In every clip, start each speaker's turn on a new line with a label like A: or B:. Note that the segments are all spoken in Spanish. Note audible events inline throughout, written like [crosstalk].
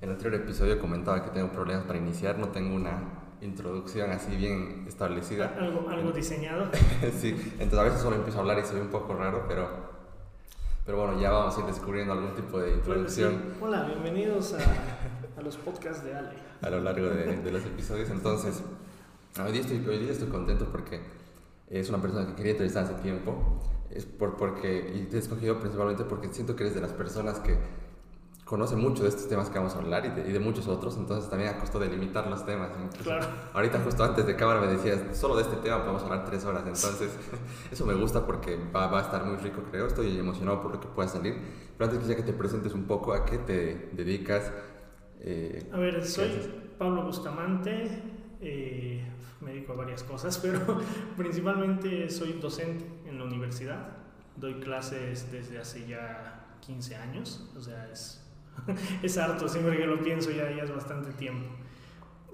A: En el anterior episodio comentaba que tengo problemas para iniciar, no tengo una introducción así bien establecida.
B: Algo, algo diseñado. [laughs]
A: sí, entonces a veces solo empiezo a hablar y se ve un poco raro, pero, pero bueno, ya vamos a ir descubriendo algún tipo de introducción.
B: Hola, bienvenidos a, a, los podcasts de Ale.
A: A lo largo de, de los episodios, entonces, hoy día, estoy, hoy día estoy contento porque es una persona que quería entrevistar hace tiempo, es por, porque, y te he escogido principalmente porque siento que eres de las personas que conoce mucho de estos temas que vamos a hablar y de, y de, muchos otros, entonces también a costo de limitar los temas.
B: Claro.
A: Ahorita justo antes de cámara me decías, solo de este tema podemos hablar tres horas, entonces [laughs] eso me gusta porque va, va, a estar muy rico, creo, estoy emocionado por lo que pueda salir, pero antes quisiera que te presentes un poco a qué te dedicas.
B: Eh, a ver, soy Pablo Bustamante, eh, me dedico a varias cosas, [laughs] pero principalmente soy docente en la universidad, doy clases desde hace ya 15 años, o sea, es [laughs] es harto, siempre que lo pienso ya, ya es bastante tiempo.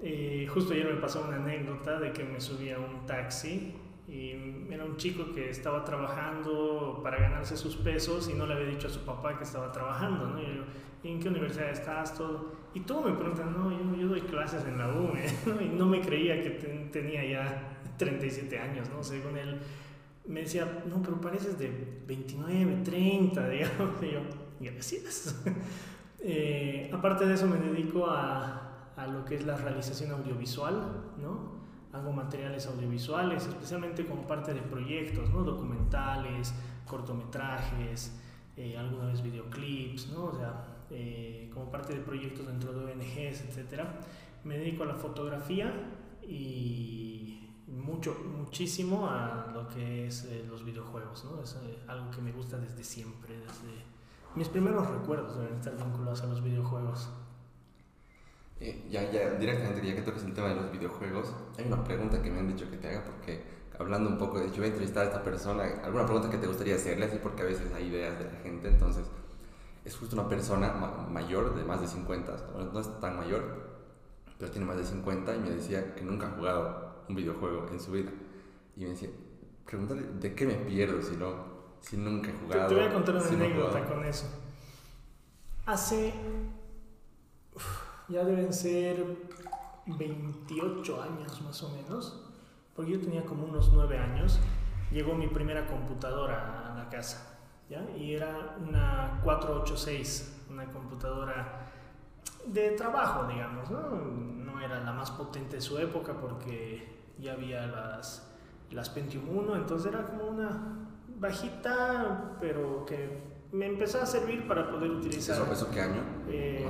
B: Eh, justo ayer me pasó una anécdota de que me subí a un taxi y era un chico que estaba trabajando para ganarse sus pesos y no le había dicho a su papá que estaba trabajando. Y yo, ¿en qué universidad estás? Todo. Y todo me preguntan, no, yo, yo doy clases en la UME, [laughs] ¿no? y no me creía que tenía ya [laughs] 37 años, ¿no? Según él, me decía, no, pero pareces de 29, 30, digamos, y yo, gracias. Eh, aparte de eso me dedico a, a, lo que es la realización audiovisual, ¿no? Hago materiales audiovisuales, especialmente como parte de proyectos, ¿no? Documentales, cortometrajes, eh, alguna vez videoclips, ¿no? O sea, eh, como parte de proyectos dentro de ONGs, etc. Me dedico a la fotografía y mucho, muchísimo a lo que es eh, los videojuegos, ¿no? Es algo que me gusta desde siempre, desde mis primeros recuerdos deben estar vinculados a los videojuegos.
A: Eh, ya, ya, directamente, ya que toques el tema de los videojuegos, hay una pregunta que me han dicho que te haga porque hablando un poco de, yo voy a entrevistar a esta persona, alguna pregunta que te gustaría hacerle, así porque a veces hay ideas de la gente, entonces es justo una persona ma mayor, de más de 50, no es tan mayor, pero tiene más de 50 y me decía que nunca ha jugado un videojuego en su vida. Y me decía, pregúntale, ¿de qué me pierdo si no, si nunca he jugado.
B: Te, te voy a contar una si anécdota no con eso. Hace. Uf, ya deben ser 28 años más o menos. Porque yo tenía como unos 9 años. Llegó mi primera computadora a la casa. ¿ya? Y era una 486. Una computadora de trabajo, digamos. ¿no? no era la más potente de su época porque ya había las, las Pentium 1. Entonces era como una bajita, pero que me empezó a servir para poder utilizar.
A: ¿Eso, eso qué año?
B: Eh,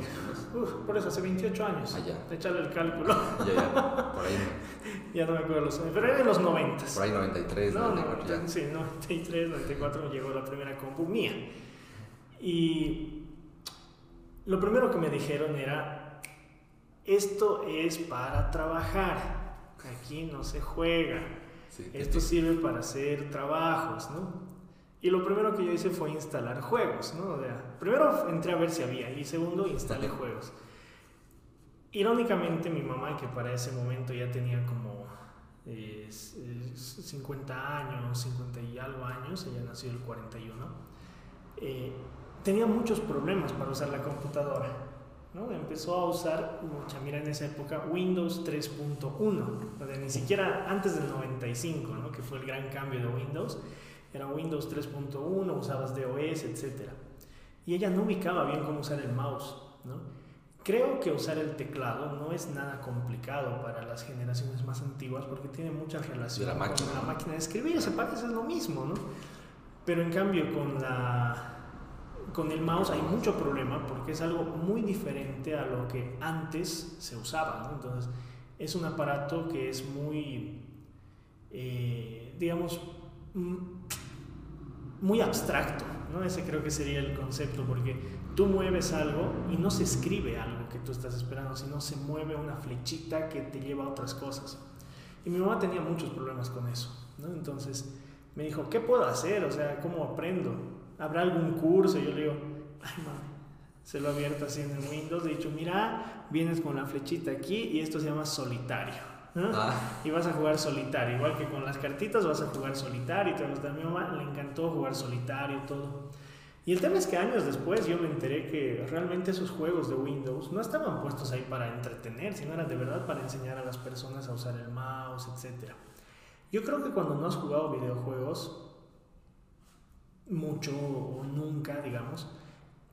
B: uf, por eso, hace 28 años.
A: Ah, ya.
B: Echarle el cálculo. [laughs]
A: ya, ya, por ahí. [laughs]
B: ya no me acuerdo los años, pero era en los 90.
A: Por ahí 93,
B: no, 94. No, sí, 93, 94 me llegó la primera compu mía. Y lo primero que me dijeron era, esto es para trabajar, aquí no se juega. Sí, Esto sirve para hacer trabajos, ¿no? Y lo primero que yo hice fue instalar juegos, ¿no? O sea, primero entré a ver si había y segundo instalé juegos. Irónicamente mi mamá, que para ese momento ya tenía como eh, 50 años, 50 y algo años, ella nació el 41, eh, tenía muchos problemas para usar la computadora. ¿No? Empezó a usar, mucha, mira, en esa época Windows 3.1, ni siquiera antes del 95, ¿no? que fue el gran cambio de Windows, era Windows 3.1, usabas DOS, etc. Y ella no ubicaba bien cómo usar el mouse. ¿no? Creo que usar el teclado no es nada complicado para las generaciones más antiguas porque tiene muchas relaciones
A: la máquina.
B: con la máquina de escribir, se parece es lo mismo, ¿no? Pero en cambio con la con el mouse hay mucho problema porque es algo muy diferente a lo que antes se usaba. ¿no? Entonces, es un aparato que es muy, eh, digamos, muy abstracto. ¿no? Ese creo que sería el concepto porque tú mueves algo y no se escribe algo que tú estás esperando, sino se mueve una flechita que te lleva a otras cosas. Y mi mamá tenía muchos problemas con eso. ¿no? Entonces me dijo, ¿qué puedo hacer? O sea, ¿cómo aprendo? ¿Habrá algún curso? Y yo le digo, ay mami, se lo abierto así en el Windows, he dicho, mira, vienes con la flechita aquí y esto se llama solitario. ¿no? Ah. Y vas a jugar solitario, igual que con las cartitas vas a jugar solitario. Y a mi mamá le encantó jugar solitario, todo. Y el tema es que años después yo me enteré que realmente esos juegos de Windows no estaban puestos ahí para entretener, sino eran de verdad para enseñar a las personas a usar el mouse, etc. Yo creo que cuando no has jugado videojuegos, mucho o nunca, digamos,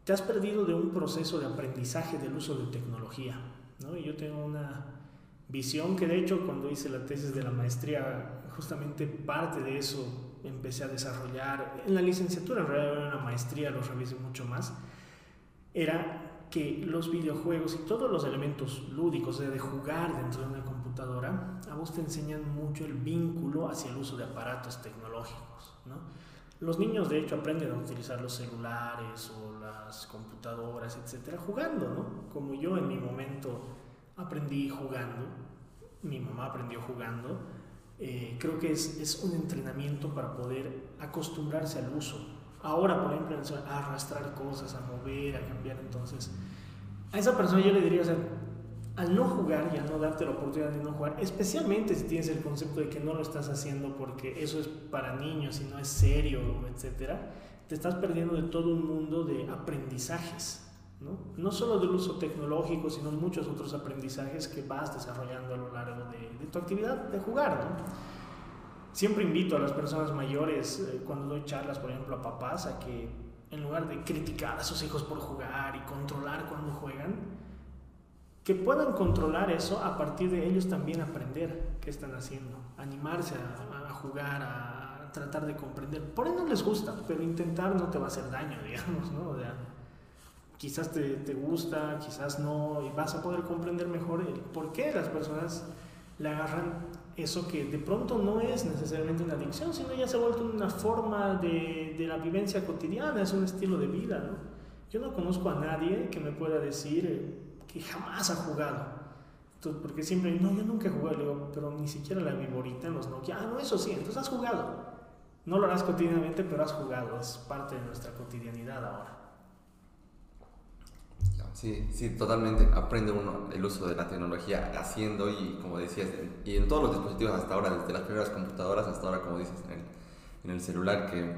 B: te has perdido de un proceso de aprendizaje del uso de tecnología. ¿no? Y yo tengo una visión que de hecho cuando hice la tesis de la maestría, justamente parte de eso empecé a desarrollar, en la licenciatura en realidad era una maestría, lo revisé mucho más, era que los videojuegos y todos los elementos lúdicos de jugar dentro de una computadora, a vos te enseñan mucho el vínculo hacia el uso de aparatos tecnológicos. ¿no? Los niños de hecho aprenden a utilizar los celulares o las computadoras, etcétera, jugando, ¿no? Como yo en mi momento aprendí jugando, mi mamá aprendió jugando, eh, creo que es, es, un entrenamiento para poder acostumbrarse al uso. Ahora, por ejemplo, a arrastrar cosas, a mover, a cambiar, entonces, a esa persona yo le diría, o sea, al no jugar y al no darte la oportunidad de no jugar, especialmente si tienes el concepto de que no lo estás haciendo porque eso es para niños y no es serio, etcétera, te estás perdiendo de todo un mundo de aprendizajes. ¿no? no solo del uso tecnológico, sino muchos otros aprendizajes que vas desarrollando a lo largo de, tu actividad de jugar. Siempre invito a las personas mayores, eh, cuando doy charlas, por ejemplo, a papás, a que en lugar de criticar a sus hijos por jugar y controlar cuando juegan, que puedan controlar eso a partir de ellos también aprender qué están haciendo, animarse a, jugar, a tratar de comprender. Por ahí no les gusta, pero intentar no te va a hacer daño, [laughs] digamos, ¿no? O sea, quizás te, te, gusta, quizás no, y vas a poder comprender mejor el por qué las personas le agarran eso que de pronto no es necesariamente una adicción, sino ya se ha vuelto una forma de, de la vivencia cotidiana, es un estilo de vida, ¿no? Yo no conozco a nadie que me pueda decir que jamás ha jugado. Entonces, porque siempre, no, yo nunca he jugado, le digo, pero ni siquiera la viborita en los Nokia. Ah, no, eso sí, entonces has jugado. No lo harás cotidianamente, pero has jugado, es parte de nuestra cotidianidad ahora.
A: Sí, sí, totalmente. Aprende uno el uso de la tecnología haciendo y, como decías, y en todos los dispositivos hasta ahora, desde las primeras computadoras hasta ahora, como dices, en el, en el celular, que,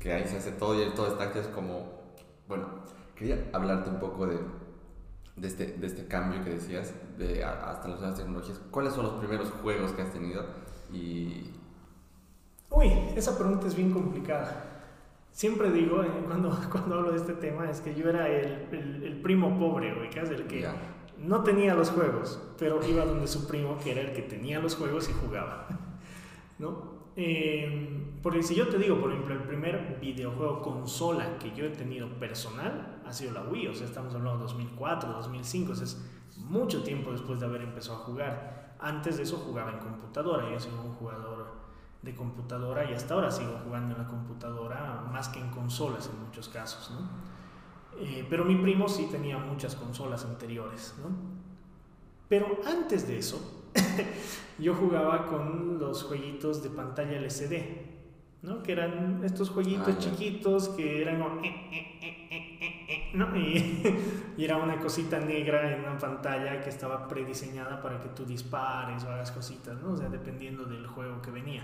A: que, ahí se hace todo y todo está es como, bueno, quería hablarte un poco de, de, este, de este cambio que decías, de hasta las nuevas tecnologías. ¿Cuáles son los primeros juegos que has tenido? Y...
B: Uy, esa pregunta es bien complicada siempre digo, eh, cuando, [laughs] cuando hablo de este tema, es que yo era el, el, el primo pobre, ubicas, el que no tenía los juegos, pero iba donde su primo, que era el que tenía los juegos y jugaba. [laughs] ¿No? Eh, porque si yo te digo, por ejemplo, el primer videojuego consola que yo he tenido personal ha sido la Wii, o sea, estamos hablando de 2004, 2005, o sea, es mucho tiempo después de haber empezado a jugar. Antes de eso jugaba en computadora, yo soy un jugador de computadora y hasta ahora sigo jugando en la computadora más que en consolas en muchos casos, ¿no? Eh, pero mi primo sí tenía muchas consolas anteriores, ¿no? Pero antes de eso, [laughs] yo jugaba con los jueguitos de pantalla LCD, ¿no? Que eran estos jueguitos ah, chiquitos que eran como... ¿no? Y, [laughs] y, era una cosita negra en una pantalla que estaba prediseñada para que tú dispares o hagas cositas, ¿no? O sea, dependiendo del juego que venía.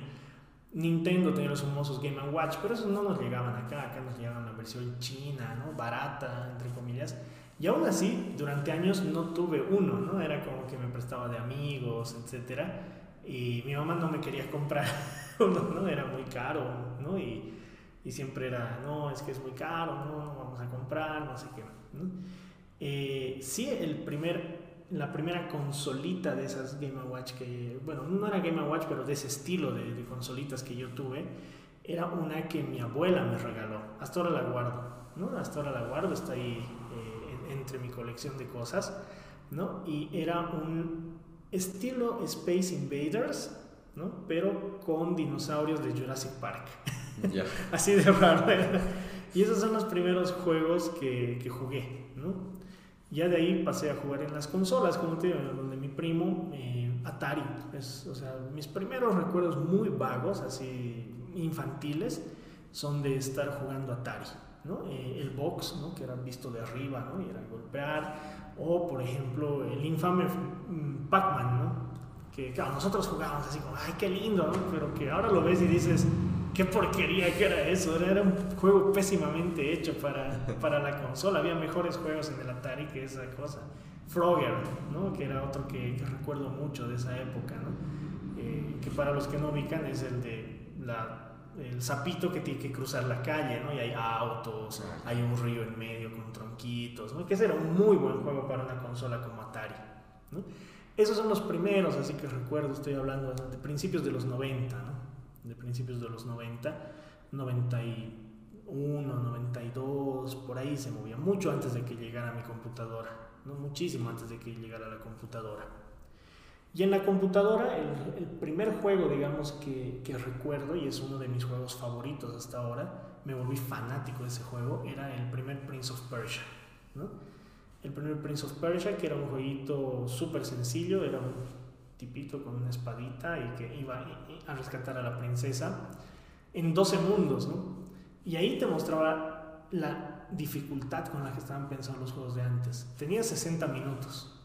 B: Nintendo tenía los famosos Game Watch, pero esos no nos llegaban acá, acá nos llegaban la versión china, ¿no? Barata, entre comillas. Y aún así, durante años no tuve uno, ¿no? Era como que me prestaba de amigos, etc. Y mi mamá no me quería comprar [laughs] uno, ¿no? Era muy caro, ¿no? Y, y, siempre era, no, es que es muy caro, no, vamos a comprar, no sé qué, ¿no? Eh, sí, el primer la primera consolita de esas Game Watch que, bueno, no era Game Watch, pero de ese estilo de, de, consolitas que yo tuve, era una que mi abuela me regaló. Hasta ahora la guardo, ¿no? Hasta ahora la guardo, está ahí entre mi colección de cosas, ¿no? Y era un estilo Space Invaders, ¿no? Pero con dinosaurios de Jurassic Park.
A: Yeah. [laughs]
B: Así de raro. Y esos son los primeros juegos que, que jugué, ¿no? Ya de ahí pasé a jugar en las consolas, como te digo, donde mi primo, eh, Atari, es, o sea, mis primeros recuerdos muy vagos, así infantiles, son de estar jugando Atari, ¿no? Eh, el box, ¿no? Que era visto de arriba, ¿no? Y era golpear, o por ejemplo, el infame mm, Pac-Man, ¿no? Que claro, nosotros jugábamos así como, ay, qué lindo. Pero que ahora lo ves y dices, qué porquería que era eso. Era un juego pésimamente hecho para, para la consola. Había mejores juegos en el Atari que esa cosa. Frogger, ¿no? que era otro que, recuerdo mucho de esa época. Eh, que para los que no ubican es el de la el sapito que tiene que cruzar la calle, ¿no? Y hay autos, hay un río en medio con tronquitos, ¿no? Que ese era un muy buen juego para una consola como Atari, ¿no? Esos son los primeros, así que recuerdo, estoy hablando de principios de los 90, ¿no? De principios de los 90, 91, 92, por ahí se movía, mucho antes de que llegara mi computadora, ¿no? Muchísimo antes de que llegara la computadora. Y en la computadora, el, el primer juego, digamos, que, que, recuerdo, y es uno de mis juegos favoritos hasta ahora, me volví fanático de ese juego, era el primer Prince of Persia, ¿no? el primer Prince of Persia, que era un jueguito súper sencillo, era un tipito con una espadita y que iba a rescatar a la princesa en 12 mundos, ¿no? Y ahí te mostraba la dificultad con la que estaban pensados los juegos de antes. Tenía 60 minutos.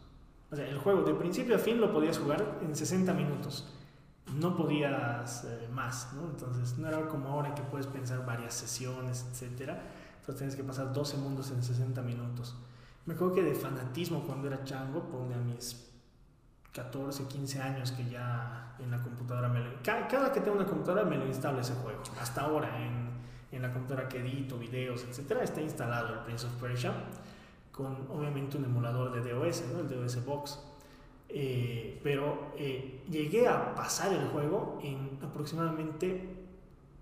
B: O sea, el juego de principio a fin lo podías jugar en 60 minutos. No podías eh, más, ¿no? Entonces, no era como ahora que puedes pensar varias sesiones, etc. Entonces, tienes que pasar 12 mundos en 60 minutos. Me acuerdo que de fanatismo cuando era chango, pone a mis 14, 15 años que ya en la computadora me lo... Cada, que tengo una computadora me lo instalo ese juego. Hasta ahora en, en la computadora que edito videos, etcétera, está instalado el Prince of Persia con obviamente un emulador de DOS, ¿no? el DOS Box. Eh, pero eh, llegué a pasar el juego en aproximadamente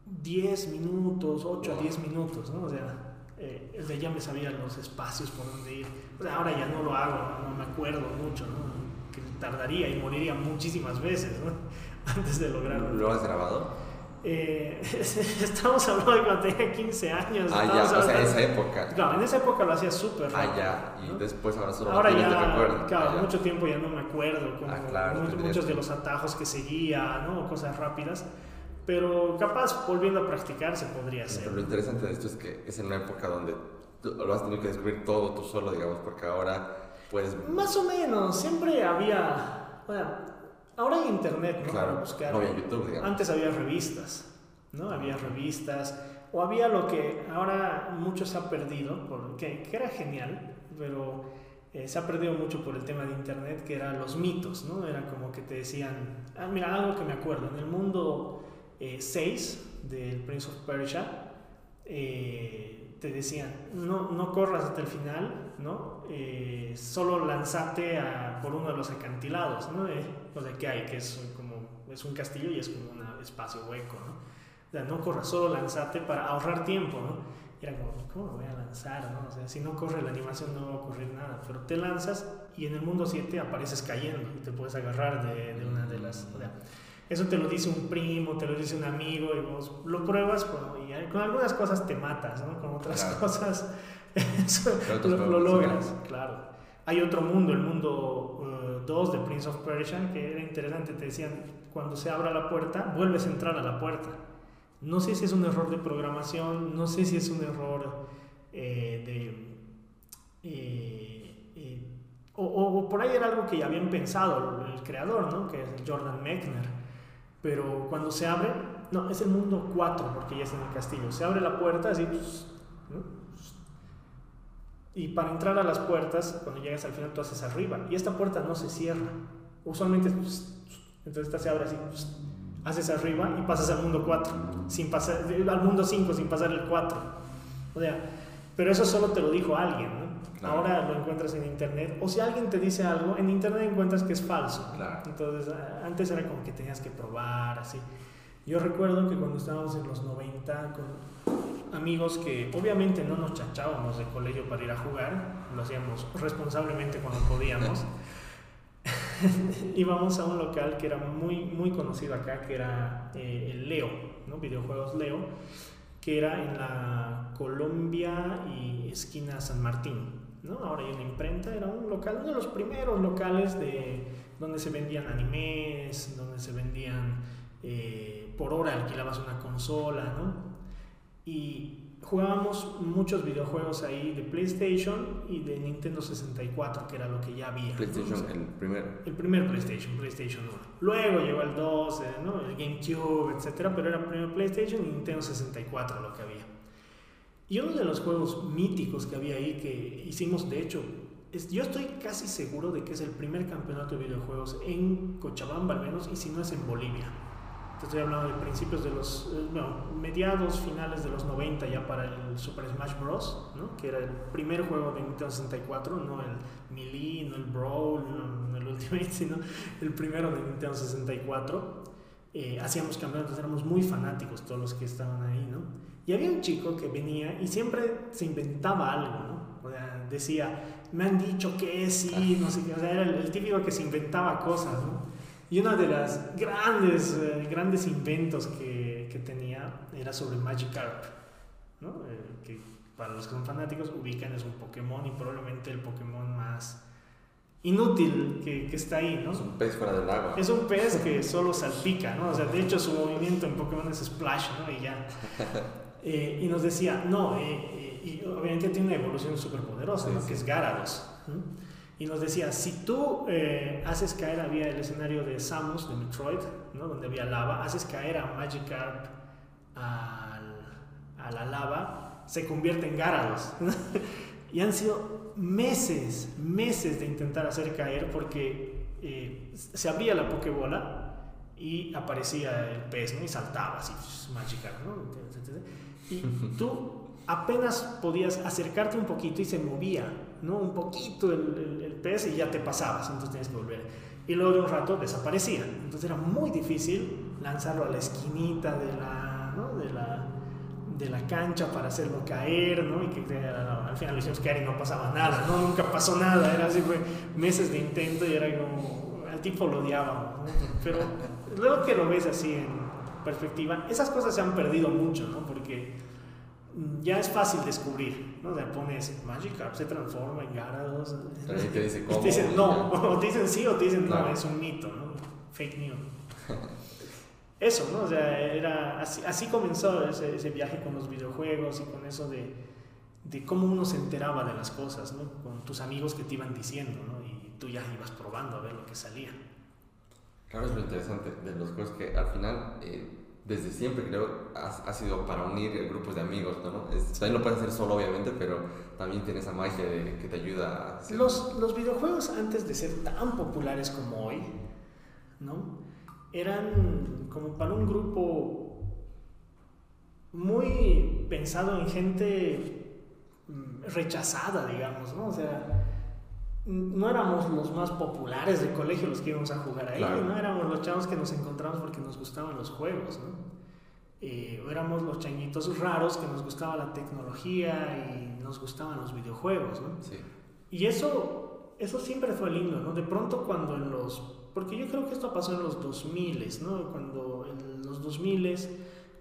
B: 10 minutos, 8 a 10 minutos, ¿no? O sea, eh, ya me sabía los espacios por donde ir. ahora ya no lo hago, no me acuerdo mucho, ¿no? que tardaría y moriría muchísimas veces ¿no? [laughs] antes de lograrlo.
A: ¿Lo has grabado?
B: Eh, [laughs] estamos hablando de cuando tenía 15 años.
A: Ah, ya, o sea, en esa época.
B: Claro, en esa época lo hacía súper
A: rápido. Ah, ya, y después ahora solo
B: ahora ya, recuerdo. Claro, ah, mucho tiempo ya no me acuerdo. Como
A: ah, claro,
B: muchos, muchos de los atajos que seguía, ¿no? Cosas rápidas pero capaz volviendo a practicar se podría hacer.
A: Pero lo interesante de esto es que es en una época donde lo has tenido que descubrir todo tú solo, digamos, porque ahora puedes...
B: Más o menos, siempre había... Bueno, ahora hay internet, ¿no?
A: Claro, buscar. no había YouTube, digamos.
B: Antes había revistas, ¿no? Había revistas, o había lo que ahora mucho se ha perdido, porque, que era genial, pero eh, se ha perdido mucho por el tema de internet, que eran los mitos, ¿no? Era como que te decían, ah, mira, algo que me acuerdo, en el mundo 6 eh, del Prince of Persia, eh, te decían, no, no corras hasta el final, ¿no? Eh, solo lanzate por uno de los acantilados, ¿no? o sea, que hay, que es como, es un castillo y es como un espacio hueco, ¿no? O sea, no corras, solo lanzate para ahorrar tiempo, ¿no? Y era como, ¿cómo lo voy a lanzar, no? O sea, si no corre la animación no va a ocurrir nada, pero te lanzas y en el mundo 7 apareces cayendo y te puedes agarrar de, de una de las... O sea, eso te lo dice un primo, te lo dice un amigo y vos lo pruebas y con algunas cosas te matas, ¿no? Con otras cosas [laughs] lo, logras, claro. Hay otro mundo, el mundo 2 uh, de Prince of Persia, que era interesante, te decían, cuando se abra la puerta, vuelves a entrar a la puerta. No sé si es un error de programación, no sé si es un error eh, de... Eh, eh, o, o, por ahí era algo que ya habían pensado el creador, ¿no? que es Jordan Mechner pero cuando se abre, no, es el mundo 4 porque ya es en el castillo. Se abre la puerta así, pues, y para entrar a las puertas, cuando llegas al final, tú haces arriba. Y esta puerta no se cierra. Usualmente, pues, entonces esta se abre así, haces arriba y pasas al mundo 4, sin pasar, al mundo 5 sin pasar el 4. O sea, pero eso solo te lo dijo alguien, ¿no? Ahora lo encuentras en internet. O si alguien te dice algo, en internet encuentras que es falso. Entonces, antes era como que tenías que probar, así. Yo recuerdo que cuando estábamos en los 90 con amigos que obviamente no nos chachábamos de colegio para ir a jugar, lo hacíamos responsablemente cuando podíamos. [laughs] íbamos a un local que era muy, muy conocido acá, que era eh, el Leo, ¿no? videojuegos Leo, que era en la Colombia y esquina San Martín. ¿no? Ahora hay una imprenta, era un local, uno de los primeros locales de donde se vendían animes, donde se vendían, eh, por hora alquilabas una consola, ¿no? Y jugábamos muchos videojuegos ahí de PlayStation y de Nintendo 64, que era lo que ya había.
A: PlayStation, el primero.
B: El primer PlayStation, PlayStation 1. Luego llegó el 2, ¿no? el GameCube, etcétera, pero era primero PlayStation y Nintendo 64 lo que había. Y uno de los juegos míticos que había ahí que hicimos, de hecho, es, yo estoy casi seguro de que es el primer campeonato de videojuegos en Cochabamba al menos, y si no es en Bolivia estoy hablando de principios de los, no, eh, mediados, finales de los 90 ya para el Super Smash Bros., ¿no? que era el primer juego de Nintendo 64, no el Melee, no el Brawl, no, el Ultimate, [laughs] sino el primero de Nintendo 64. Eh, hacíamos campeonatos, éramos muy fanáticos todos los que estaban ahí, ¿no? Y había un chico que venía y siempre se inventaba algo, ¿no? O sea, decía, me han dicho que sí, no sé qué, o sea, era el, el típico que se inventaba cosas, ¿no? Y uno de los grandes, eh, grandes inventos que, que, tenía era sobre Magikarp, ¿no? Eh, que para los que son fanáticos ubican es un Pokémon y probablemente el Pokémon más inútil que, que, está ahí, ¿no?
A: Es un pez fuera del agua.
B: Es un pez que solo salpica, ¿no? O sea, de hecho su movimiento en Pokémon es splash, ¿no? Y ya. [laughs] Eh, y nos decía, no, y obviamente tiene una evolución súper poderosa, ¿no? Que es Gyarados. ¿no? Y nos decía, si tú eh, haces caer, había el escenario de Samus, de Metroid, ¿no? donde había lava, haces caer a Magikarp al, a la lava, se convierte en Gyarados. [laughs] y han sido meses, meses de intentar hacer caer porque eh, se abría la Pokébola y aparecía el pez, ¿no? Y saltaba así, Magikarp, ¿no? Y [laughs] tú apenas podías acercarte un poquito y se movía ¿no? Un poquito el, el, pez y ya te pasabas, entonces tienes que volver. Y luego de un rato desaparecía. Entonces era muy difícil lanzarlo a la esquinita de la, ¿no? de la, de la cancha para hacerlo caer, ¿no? Y que al final lo hicimos caer y no pasaba nada, ¿no? Nunca pasó nada, era así, fue meses de intento y era como, al tipo lo odiaba, Pero luego que lo ves así en perspectiva, esas cosas se han perdido mucho, ¿no? Porque ya es fácil descubrir, ¿no? O pones Magikarp se transforma en Gyarados.
A: Y te dice cómo.
B: te dicen no, [laughs] o te dicen sí o te dicen no, es un mito, ¿no? Fake news. [laughs] Eso, ¿no? O sea, era así, así comenzó ese, ese, viaje con los videojuegos y con eso de, de, cómo uno se enteraba de las cosas, ¿no? Con tus amigos que te iban diciendo, ¿no? Y tú ya ibas probando a ver lo que salía.
A: Claro, es lo interesante de los juegos que al final eh, desde siempre creo ha, sido para unir grupos de amigos, ¿no? también lo puedes hacer solo, obviamente, pero también tiene esa magia de, que te ayuda
B: a... Los, los videojuegos antes de ser tan populares como hoy, ¿no? Eran como para un grupo muy pensado en gente mm, rechazada, digamos, ¿no? O sea, no éramos los más populares del colegio los que íbamos a jugar ahí, no éramos los chavos que nos encontramos porque nos gustaban los juegos, ¿no? Eh, éramos los changuitos raros que nos gustaba la tecnología y nos gustaban los videojuegos, ¿no?
A: Sí.
B: Y eso, eso siempre fue lindo, ¿no? De pronto cuando en los... Porque yo creo que esto pasó en los 2000, ¿no? Cuando en los 2000,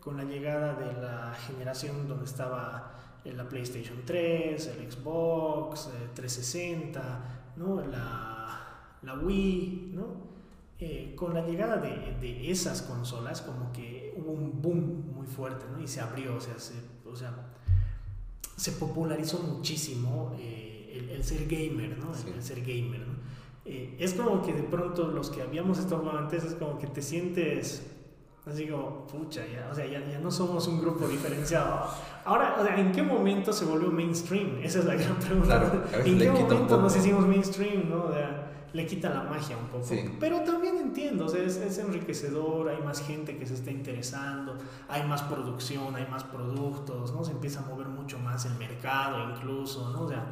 B: con la llegada de la generación donde estaba la PlayStation 3, el Xbox 360, eh, ¿no? la, la Wii, ¿no? Eh, con la llegada de, de, esas consolas como que hubo un boom muy fuerte ¿no? y se abrió, o sea, se, o sea, se popularizó muchísimo eh, el, el, ser gamer, ¿no? El, ser gamer, ¿no? es como que de pronto los que habíamos estado antes es como que te sientes Así como, pucha, ya, o sea, ya, ya, no somos un grupo diferenciado. Ahora, o sea, ¿en qué momento se volvió mainstream? Esa es la gran pregunta. ¿En qué momento nos hicimos mainstream? ¿no? O sea, le quita la magia un poco. Pero también entiendo, o sea, es, es, enriquecedor, hay más gente que se está interesando, hay más producción, hay más productos, ¿no? Se empieza a mover mucho más el mercado incluso, ¿no? O sea,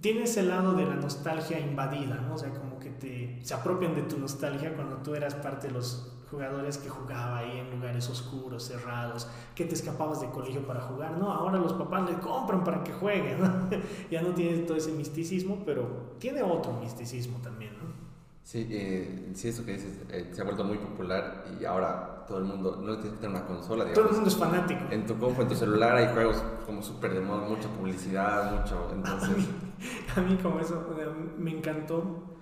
B: tiene ese lado de la nostalgia invadida, ¿no? O sea, como que te, se apropian de tu nostalgia cuando tú eras parte de los jugadores que jugaba ahí en lugares oscuros, cerrados, que te escapabas de colegio para jugar. No, ahora los papás le compran para que juegue. [laughs] ya no tiene todo ese misticismo, pero tiene otro misticismo también. ¿no?
A: Sí, eh, sí, eso que dices, eh, se ha vuelto muy popular y ahora todo el mundo, no tienes que tener una consola, digamos.
B: Todo el mundo es fanático.
A: En tu compu, en tu celular hay juegos como súper de moda, mucha publicidad, mucho, entonces... A
B: mí, a mí como eso, me encantó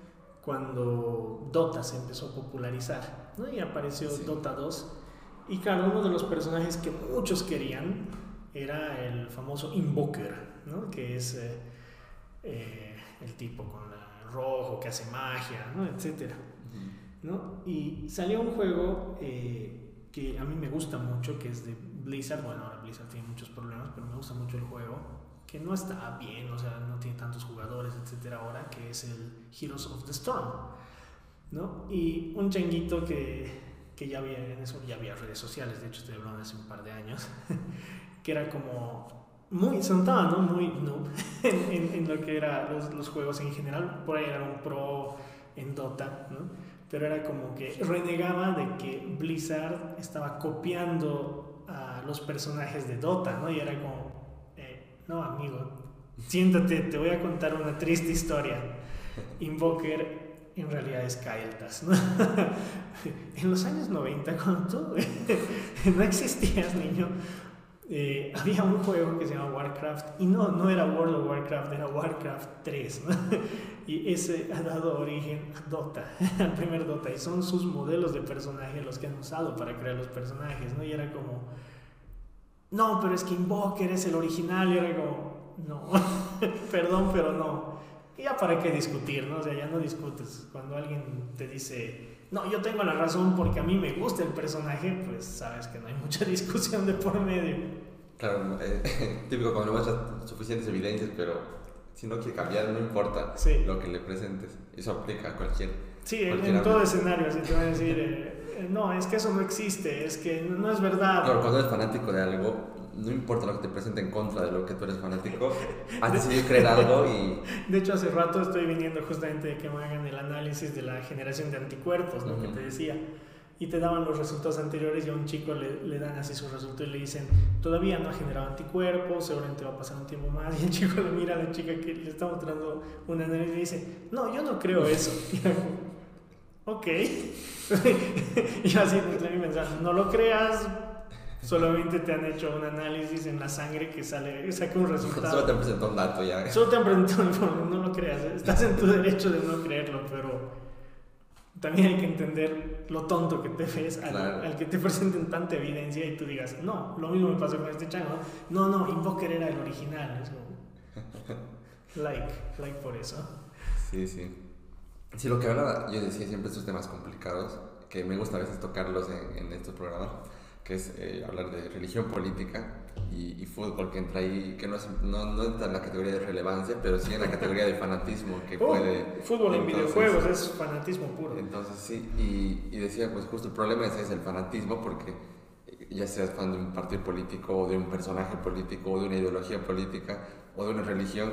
B: cuando Dota se empezó a popularizar ¿no? y apareció Dota 2. Y claro, uno de los personajes que muchos querían era el famoso Invoker, ¿no? Que es eh, eh, el tipo con el rojo que hace magia, ¿no? Etcétera. ¿no? Y salió un juego eh, que a mí me gusta mucho, que es de Blizzard. Bueno, ahora Blizzard tiene muchos problemas, pero me gusta mucho el juego. Que no está bien, o sea, no tiene tantos jugadores, etcétera, ahora, que es el Heroes of the Storm. ¿No? Y un changuito que, que ya había ya había redes sociales, de hecho, estoy hablando hace un par de años, [laughs] que era como muy, se notaba, ¿no? Muy no [laughs] en, en, lo que eran los, los, juegos en general. Por ahí era un pro en Dota, ¿no? pero era como que renegaba de que Blizzard estaba copiando a los personajes de Dota, ¿no? Y era como, eh, no, amigo, siéntate, te voy a contar una triste historia. Invoker en realidad es Kael'thas, ¿no? [laughs] en los años 90, cuando tú [laughs] no existías, niño, eh, había un juego que se llama Warcraft y no, no era World of Warcraft, era Warcraft 3 [laughs] y ese ha dado origen a Dota, al primer Dota y son sus modelos de personaje los que han usado para crear los personajes ¿no? y era como no, pero es que Invoker es el original y era como no, perdón, pero no y ya para qué discutir, ¿no? o sea, ya no discutes cuando alguien te dice no, yo tengo la razón porque a mí me gusta el personaje, pues sabes que no hay [laughs] mucha discusión de por medio.
A: Claro, eh, [laughs] típico cuando muestras suficientes evidencias, pero si no quiere cambiar, no importa lo que le presentes. Eso aplica a cualquier.
B: Sí, en, todo escenario, si te van a [laughs] decir, eh, eh, no, es que eso no existe, es que no es verdad.
A: Claro, cuando eres fanático de algo, no importa lo que te presente en contra de lo que tú eres fanático, [laughs] has decidido creer algo y...
B: De hecho, hace rato estoy viniendo justamente de que me hagan el análisis de la generación de anticuerpos, lo que te decía. Y te daban los resultados anteriores y a un chico le, le, dan así su resultado y le dicen, todavía no ha generado anticuerpos, seguramente va a pasar un tiempo más. [laughs] Y el chico le mira a la chica que le está mostrando un análisis y le dice, no, yo no creo eso. [laughs] Y ok. y yo así entre mi mensaje, no lo creas, Solamente te han hecho un análisis en la sangre que sale, saca un resultado.
A: Solo te presentó un dato ya.
B: Solo te han presentado un no lo creas. ¿eh? Estás en tu derecho de no creerlo, pero también hay que entender lo tonto que te ves al, que te presenten tanta evidencia y tú digas, no, lo mismo me pasó con este chango. No, no, Invoker era el original. [laughs] like, like por eso.
A: Sí, sí. Sí, lo que habla, yo decía siempre estos temas complicados, que me gusta a veces tocarlos en, en estos programas que es eh, hablar de religión política y, fútbol, que entra ahí, que no, no, entra en la categoría de relevancia, pero sí en la categoría de fanatismo que oh, puede...
B: Fútbol en videojuegos es fanatismo puro.
A: Entonces sí, y, y, decía, pues justo el problema ese es el fanatismo, porque ya seas fan de un partido político o de un personaje político o de una ideología política o de una religión,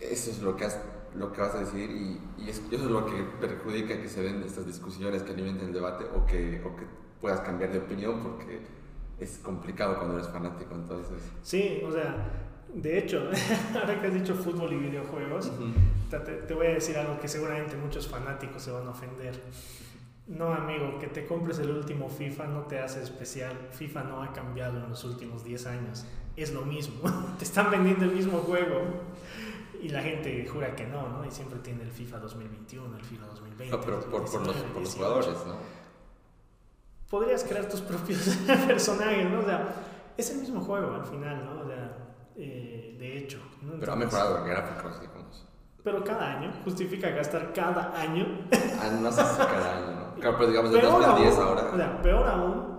A: eso es lo que, has, lo que vas a decir y, y eso es lo que perjudica que se den estas discusiones que alimenten el debate o que, o que puedas cambiar de opinión porque es complicado cuando eres fanático, entonces...
B: Sí, o sea, de hecho, [laughs] ahora que has dicho fútbol y videojuegos, te, voy a decir algo que seguramente muchos fanáticos se van a ofender. No, amigo, que te compres el último FIFA no te hace especial. FIFA no ha cambiado en los últimos 10 años. Es lo mismo. [laughs] te están vendiendo el mismo juego. Y la gente jura que no, ¿no? Y siempre tiene el FIFA 2021, el FIFA 2020.
A: No, pero por, por, los, por los jugadores, ¿no?
B: Podrías crear tus propios [laughs] personajes, ¿no? O sea, es el mismo juego al final, ¿no? O sea, eh, de hecho. ¿no?
A: pero ha mejorado el gráficos, digamos.
B: Pero cada año, justifica gastar cada año.
A: Ah, no sé si cada año, ¿no? Claro, pero digamos de 2010 ahora.
B: O sea, peor aún,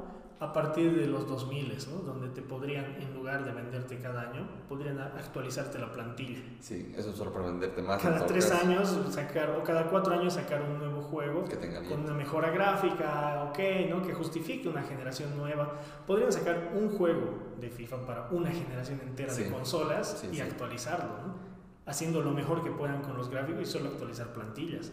B: a partir de los 2000, ¿no? donde te podrían, en lugar de venderte cada año, podrían actualizarte la plantilla.
A: Sí, eso es solo para venderte más.
B: Cada tres años sacar, o cada cuatro años sacar un nuevo juego
A: que tenga
B: con una mejora gráfica, ok, ¿no? que justifique una generación nueva. Podrían sacar un juego de FIFA para una generación entera de consolas y actualizarlo, ¿no? haciendo lo mejor que puedan con los gráficos y solo actualizar plantillas.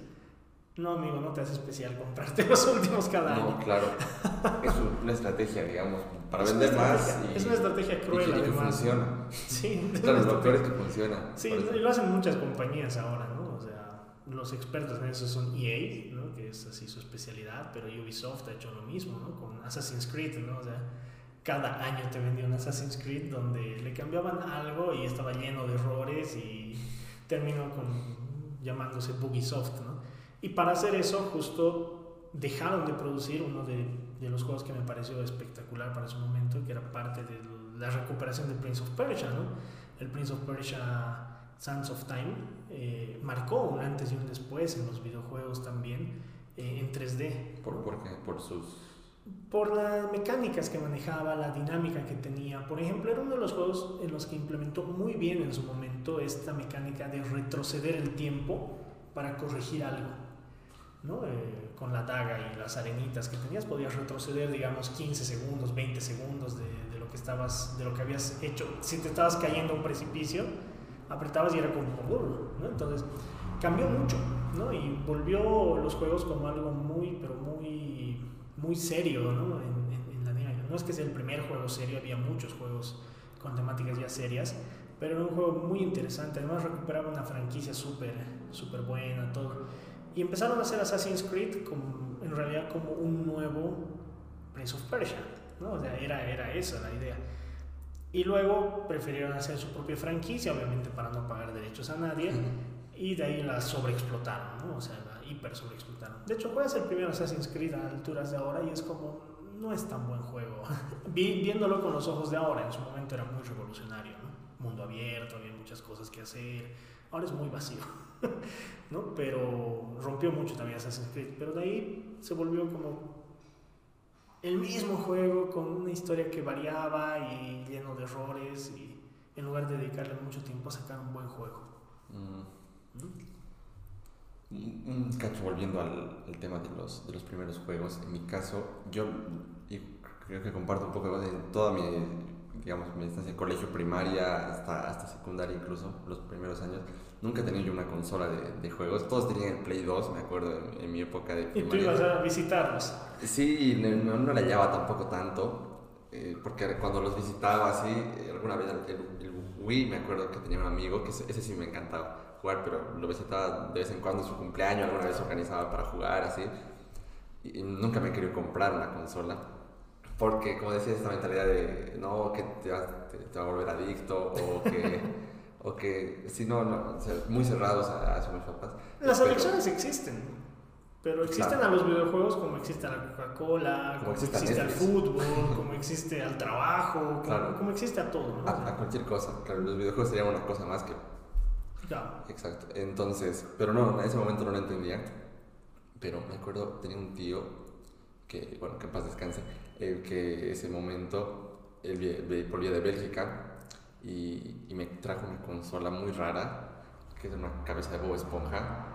B: No, amigo, no te hace especial comprarte [laughs] los últimos cada año.
A: No, claro. [laughs] Es una estrategia, digamos, para vender más.
B: es una estrategia cruel,
A: y que, funciona. [laughs]
B: Sí,
A: claro, lo peor es que funciona.
B: Sí, y lo hacen muchas compañías ahora, ¿no? O sea, los expertos en eso son EA, ¿no? Que es así su especialidad, pero Ubisoft ha hecho lo mismo, ¿no? Con Assassin's Creed, ¿no? O sea, cada año te vendía un Assassin's Creed donde le cambiaban algo y estaba lleno de errores y terminó con llamándose Bugisoft, ¿no? Y para hacer eso, justo dejaron de producir uno de, de, los juegos que me pareció espectacular para su momento, que era parte de la recuperación de Prince of Persia, ¿no? El Prince of Persia Sands of Time eh, marcó un antes y un después en los videojuegos también eh, en 3D.
A: ¿Por, por qué? Por sus...
B: Por las mecánicas que manejaba, la dinámica que tenía. Por ejemplo, era uno de los juegos en los que implementó muy bien en su momento esta mecánica de retroceder el tiempo para corregir algo. ¿No? Eh, con la daga y las arenitas que tenías podías retroceder, digamos, 15 segundos, 20 segundos de, de, lo que estabas, de lo que habías hecho. Si te estabas cayendo a un precipicio, apretabas y era como burro, ¿no? Entonces cambió mucho, ¿no? Y volvió los juegos como algo muy, pero muy, muy serio, ¿no? En, en, en la dinámica. No es que sea el primer juego serio, había muchos juegos con temáticas ya serias, pero era un juego muy interesante. Además recuperaba una franquicia súper, súper buena, todo. Y empezaron a hacer Assassin's Creed como, en realidad como un nuevo Prince of Persia, ¿no? O sea, era, era esa la idea. Y luego prefirieron hacer su propia franquicia, obviamente para no pagar derechos a nadie, y de ahí la sobreexplotaron, ¿no? O sea, la hiper sobreexplotaron. De hecho, juegas el primer Assassin's Creed a alturas de ahora y es como, no es tan buen juego. [laughs] Viéndolo con los ojos de ahora, en su momento era muy revolucionario, ¿no? Mundo abierto, había muchas cosas que hacer. Ahora es muy vacío, [laughs] ¿no? Pero rompió mucho también Assassin's Creed. Pero de ahí se volvió como el mismo juego con una historia que variaba y lleno de errores y en lugar de dedicarle mucho tiempo a sacar un buen juego.
A: Mm. ¿Mm? Un cacho volviendo al, al, tema de los, de los primeros juegos, en mi caso, yo creo que comparto un poco en toda mi, digamos, mi estancia colegio primaria hasta, hasta secundaria incluso, los primeros años, nunca tenía yo una consola de, de, juegos. Todos tenían el Play 2, me acuerdo, en, en mi época de
B: primaria. ¿Y tú ibas a visitarlos?
A: Sí, no, no la hallaba tampoco tanto, eh, porque cuando los visitaba así, alguna vez el, el, el, Wii, me acuerdo que tenía un amigo, que ese, ese, sí me encantaba jugar, pero lo visitaba de vez en cuando en su cumpleaños, alguna vez organizaba para jugar así. Y, y nunca me quería comprar una consola. Porque, como decías, esta mentalidad de no, que te va, te, te va a volver adicto o que [laughs] o que si no, no muy cerrados a, a sus papás.
B: Las adicciones existen, pero existen claro. a los videojuegos como existe a la Coca-Cola, como, como, existe, existe al fútbol, [laughs] como existe al trabajo, como, claro. como existe a todo. ¿no?
A: A, a, cualquier cosa, claro, los videojuegos serían una cosa más que...
B: Claro.
A: Exacto, entonces, pero no, en ese momento no lo entendía, pero me acuerdo, tenía un tío que, bueno, que en paz descanse, el que ese momento, él volvía de Bélgica y, y, me trajo una consola muy rara, que es una cabeza de Bob Esponja.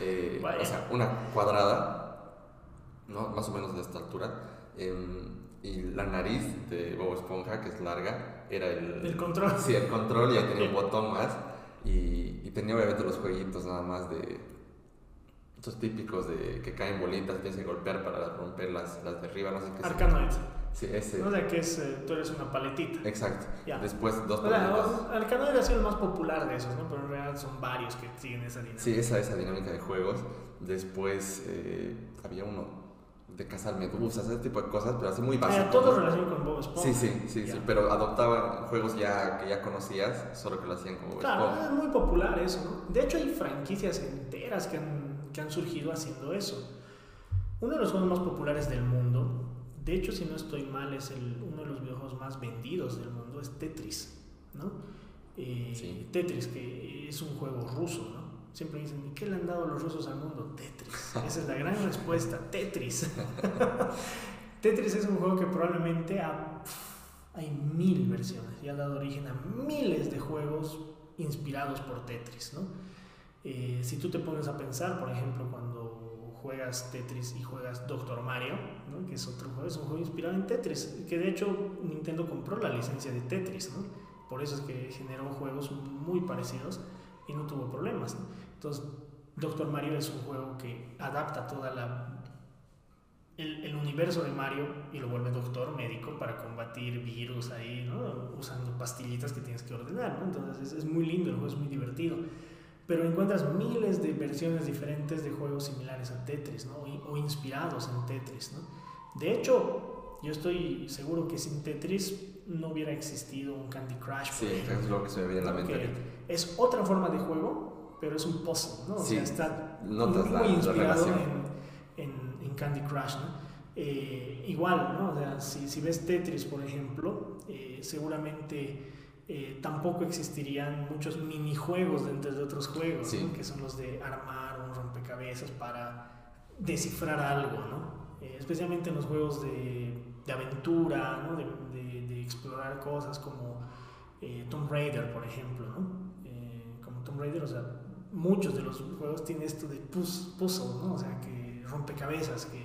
A: Eh, o sea, una cuadrada, ¿no? más o menos de esta altura. Eh, y la nariz de Bob Esponja, que es larga, era el,
B: el control.
A: Sí, el control, y ahí tenía un botón más. Y, y, tenía obviamente los jueguitos nada más de. Estos típicos de que caen bolitas, tienes que golpear para romper las, las de arriba, no sé qué.
B: Arcanoid.
A: Sí, ese.
B: No de que es, eh, tú eres una paletita.
A: Exacto. Después dos
B: paletas. El canal ha sido el más popular de esos, ¿no? Pero en realidad son varios que siguen esa dinámica.
A: Sí, esa, esa dinámica de juegos. Después eh, había uno de cazar medusas, ese tipo de cosas, pero así muy básico.
B: Eh, todo ¿no? relación con Bob Esponja.
A: Sí, sí, sí, sí, pero adoptaban juegos ya que ya conocías, solo que lo hacían como Bob
B: Claro, es muy popular eso, ¿no? De hecho hay franquicias enteras que han, que han surgido haciendo eso. Uno de los juegos más populares del mundo de hecho, si no estoy mal, es el, uno de los videojuegos más vendidos del mundo, es Tetris, ¿no? Eh, sí. Tetris, que es un juego ruso, ¿no? Siempre dicen, ¿y qué le han dado los rusos al mundo? Tetris. [laughs] Esa es la gran respuesta, Tetris. [laughs] Tetris es un juego que probablemente ha, hay mil versiones y ha dado origen a miles de juegos inspirados por Tetris, ¿no? Eh, si tú te pones a pensar, por ejemplo, cuando juegas Tetris y juegas Doctor Mario, que es otro juego, es un juego inspirado en Tetris, que de hecho Nintendo compró la licencia de Tetris, por eso es que generó juegos muy parecidos y no tuvo problemas. Entonces, Doctor Mario es un juego que adapta toda la el, el, universo de Mario y lo vuelve doctor médico para combatir virus ahí, usando pastillitas que tienes que ordenar. Entonces es, es muy lindo, el juego es muy divertido pero encuentras miles de versiones diferentes de juegos similares a Tetris, ¿no? O, inspirados en Tetris, ¿no? De hecho, yo estoy seguro que sin Tetris no hubiera existido un Candy Crush.
A: Sí, es lo que se me viene a la mente.
B: Es otra forma de juego, pero es un puzzle, ¿no? O
A: sí,
B: sea, está
A: notas
B: muy
A: la,
B: inspirado
A: la
B: en, en, en, Candy Crush, ¿no? Eh, igual, ¿no? O sea, si, si, ves Tetris, por ejemplo, eh, seguramente eh, tampoco existirían muchos minijuegos dentro de otros juegos, que son los de armar un rompecabezas para descifrar algo, ¿no? especialmente en los juegos de, de aventura, ¿no? de, de, de, explorar cosas como Tomb Raider, por ejemplo, ¿no? como Tomb Raider, o sea, muchos de los juegos tienen esto de puzzle, ¿no? O sea, que rompecabezas, que,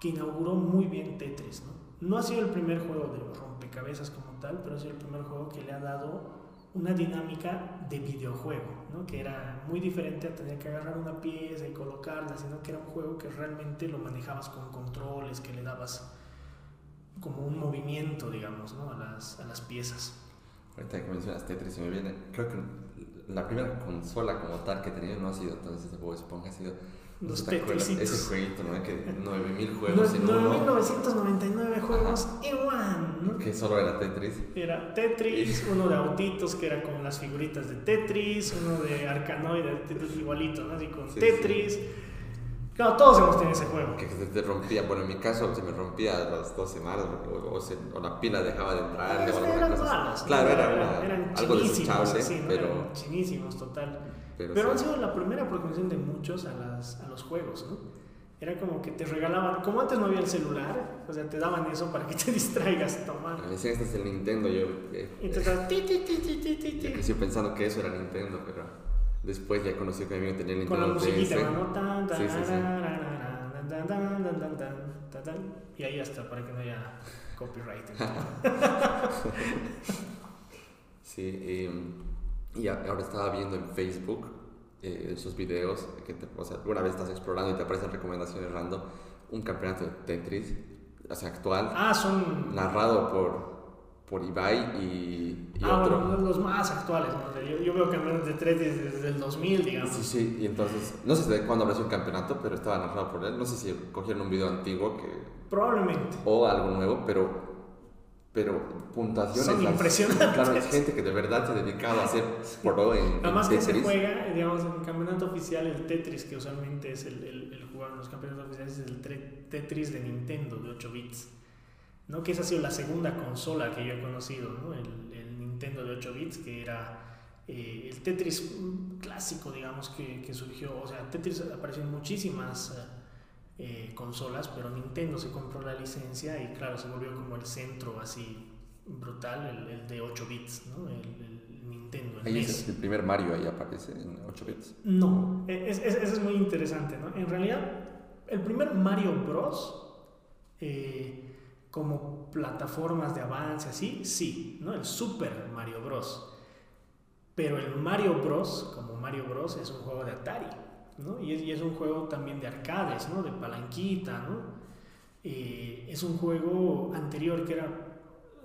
B: que inauguró muy bien Tetris, ¿no? No ha sido el primer juego de rompecabezas como tal, pero sido el primer juego que le ha dado una dinámica de videojuego, ¿no? que era muy diferente a tener que agarrar una pieza y colocarla, sino que era un juego que realmente lo manejabas con controles, que le dabas como un movimiento, digamos, ¿no? a, las, a las piezas.
A: Ahorita que mencionas Tetris, me viene, creo que la primera consola como tal que he tenido no ha sido entonces de Bob Esponja, ha sido
B: los
A: Ese jueguito, ¿no? Que [laughs] 9000 juegos no, en
B: 9999 juegos igual, ¿no?
A: Que solo era Tetris.
B: Era Tetris, [laughs] uno de autitos que era con las figuritas de Tetris, uno de Arcanoid, igualito, ¿no? Así con Tetris. Claro, todos hemos tenido ese juego.
A: Que se te rompía, bueno, en mi caso se me rompía a las dos semanas o, o, la pila dejaba de entrar.
B: Pero eran malos.
A: Claro, era, eran algo desechable, pero...
B: Eran chinísimos, total. Pero, han sido la primera aproximación de muchos a, las, a los juegos, ¿no? Era como que te regalaban, como antes no había el celular, o sea, te daban eso para que te [laughs] distraigas, toma.
A: Me decían, este es el Nintendo, yo... Eh,
B: y te estás... Ti, ti, ti, ti, ti, ti.
A: Yo crecí pensando que eso era Nintendo, pero después ya conocí que a mí me tenía el
B: Nintendo Con la musiquita, ¿no? Tan, tan, sí, sí, sí. Y ahí hasta para que no haya copyright. [laughs]
A: sí, y... Y ahora estaba viendo en Facebook eh, esos videos, que te, o sea, alguna vez estás explorando y te aparecen recomendaciones random, un campeonato de Tetris, o sea, actual,
B: ah, son...
A: narrado por, por Ibai y, y
B: ah, otro. los más actuales, ¿no? yo, yo, veo campeonatos de Tetris desde el 2000, digamos.
A: Sí, sí, y entonces, no sé de cuándo habrá sido un campeonato, pero estaba narrado por él, no sé si cogieron un video antiguo que...
B: Probablemente.
A: O algo nuevo, pero pero puntuaciones.
B: Son impresionantes.
A: Claro, es gente que de verdad se ha dedicado a hacer pro en
B: Además que se juega, digamos, en el campeonato oficial, el Tetris, que usualmente es el, el, el jugar en los campeonatos oficiales, es el Tetris de Nintendo de 8 bits. ¿no? Que esa ha sido la segunda consola que yo he conocido, ¿no? el, el Nintendo de 8 bits, que era eh, el Tetris clásico, digamos, que, que, surgió. O sea, Tetris apareció en muchísimas... Eh, consolas, pero Nintendo se compró la licencia y claro, se volvió como el centro así brutal, el, de 8 bits, ¿no? el, Nintendo.
A: El, ahí es el primer Mario ahí aparece en 8 bits.
B: No, e, eso es, es, muy interesante. ¿no? En realidad, el primer Mario Bros. Eh, como plataformas de avance así, sí, ¿no? El Super Mario Bros. Pero el Mario Bros. como Mario Bros. es un juego de Atari. ¿No? Y, es, un juego también de arcades, ¿no? De palanquita. Eh, es un juego anterior que era,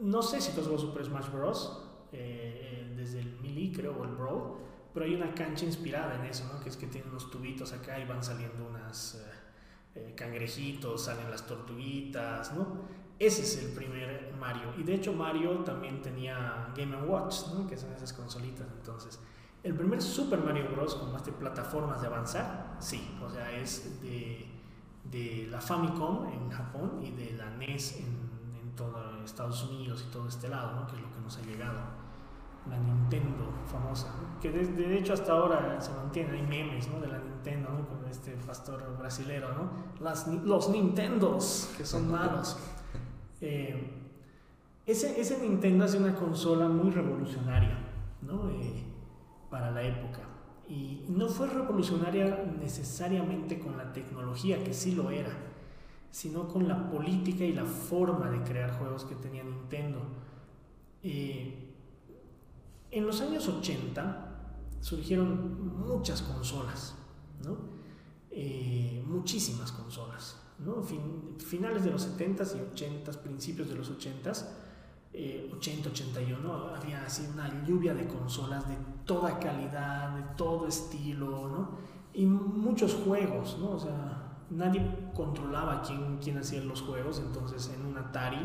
B: no sé si todo Super Smash Bros. Eh, desde el Melee, creo, o el Brawl, pero hay una cancha inspirada en eso, ¿no? Que es que tiene unos tubitos acá y van saliendo unas eh, cangrejitos, salen las tortuguitas, ¿no? Ese es el primer Mario. Y de hecho Mario también tenía Game Watch, ¿no? Que son esas consolitas, entonces el primer Super Mario Bros. con más de plataformas de avanzar, sí, o sea, es de, de la Famicom en Japón y de la NES en, en todo Estados Unidos y todo este lado, ¿no? que es lo que nos ha llegado. La Nintendo famosa, que de, de, hecho hasta ahora se mantiene, hay memes ¿no? de la Nintendo, ¿no? con este pastor brasilero, ¿no? Las, los Nintendos, que son [laughs] malos. Eh, ese, ese Nintendo es una consola muy revolucionaria, ¿no? Eh, para la época. Y no fue revolucionaria necesariamente con la tecnología, que sí lo era, sino con la política y la forma de crear juegos que tenía Nintendo. Eh, en los años 80 surgieron muchas consolas, ¿no? Eh, muchísimas consolas. ¿no? finales de los 70s y 80s, principios de los 80s, 80, 81, había así una lluvia de consolas de toda calidad, de todo estilo, ¿no? Y muchos juegos, ¿no? O sea, nadie controlaba quién, quién hacía los juegos, entonces en un Atari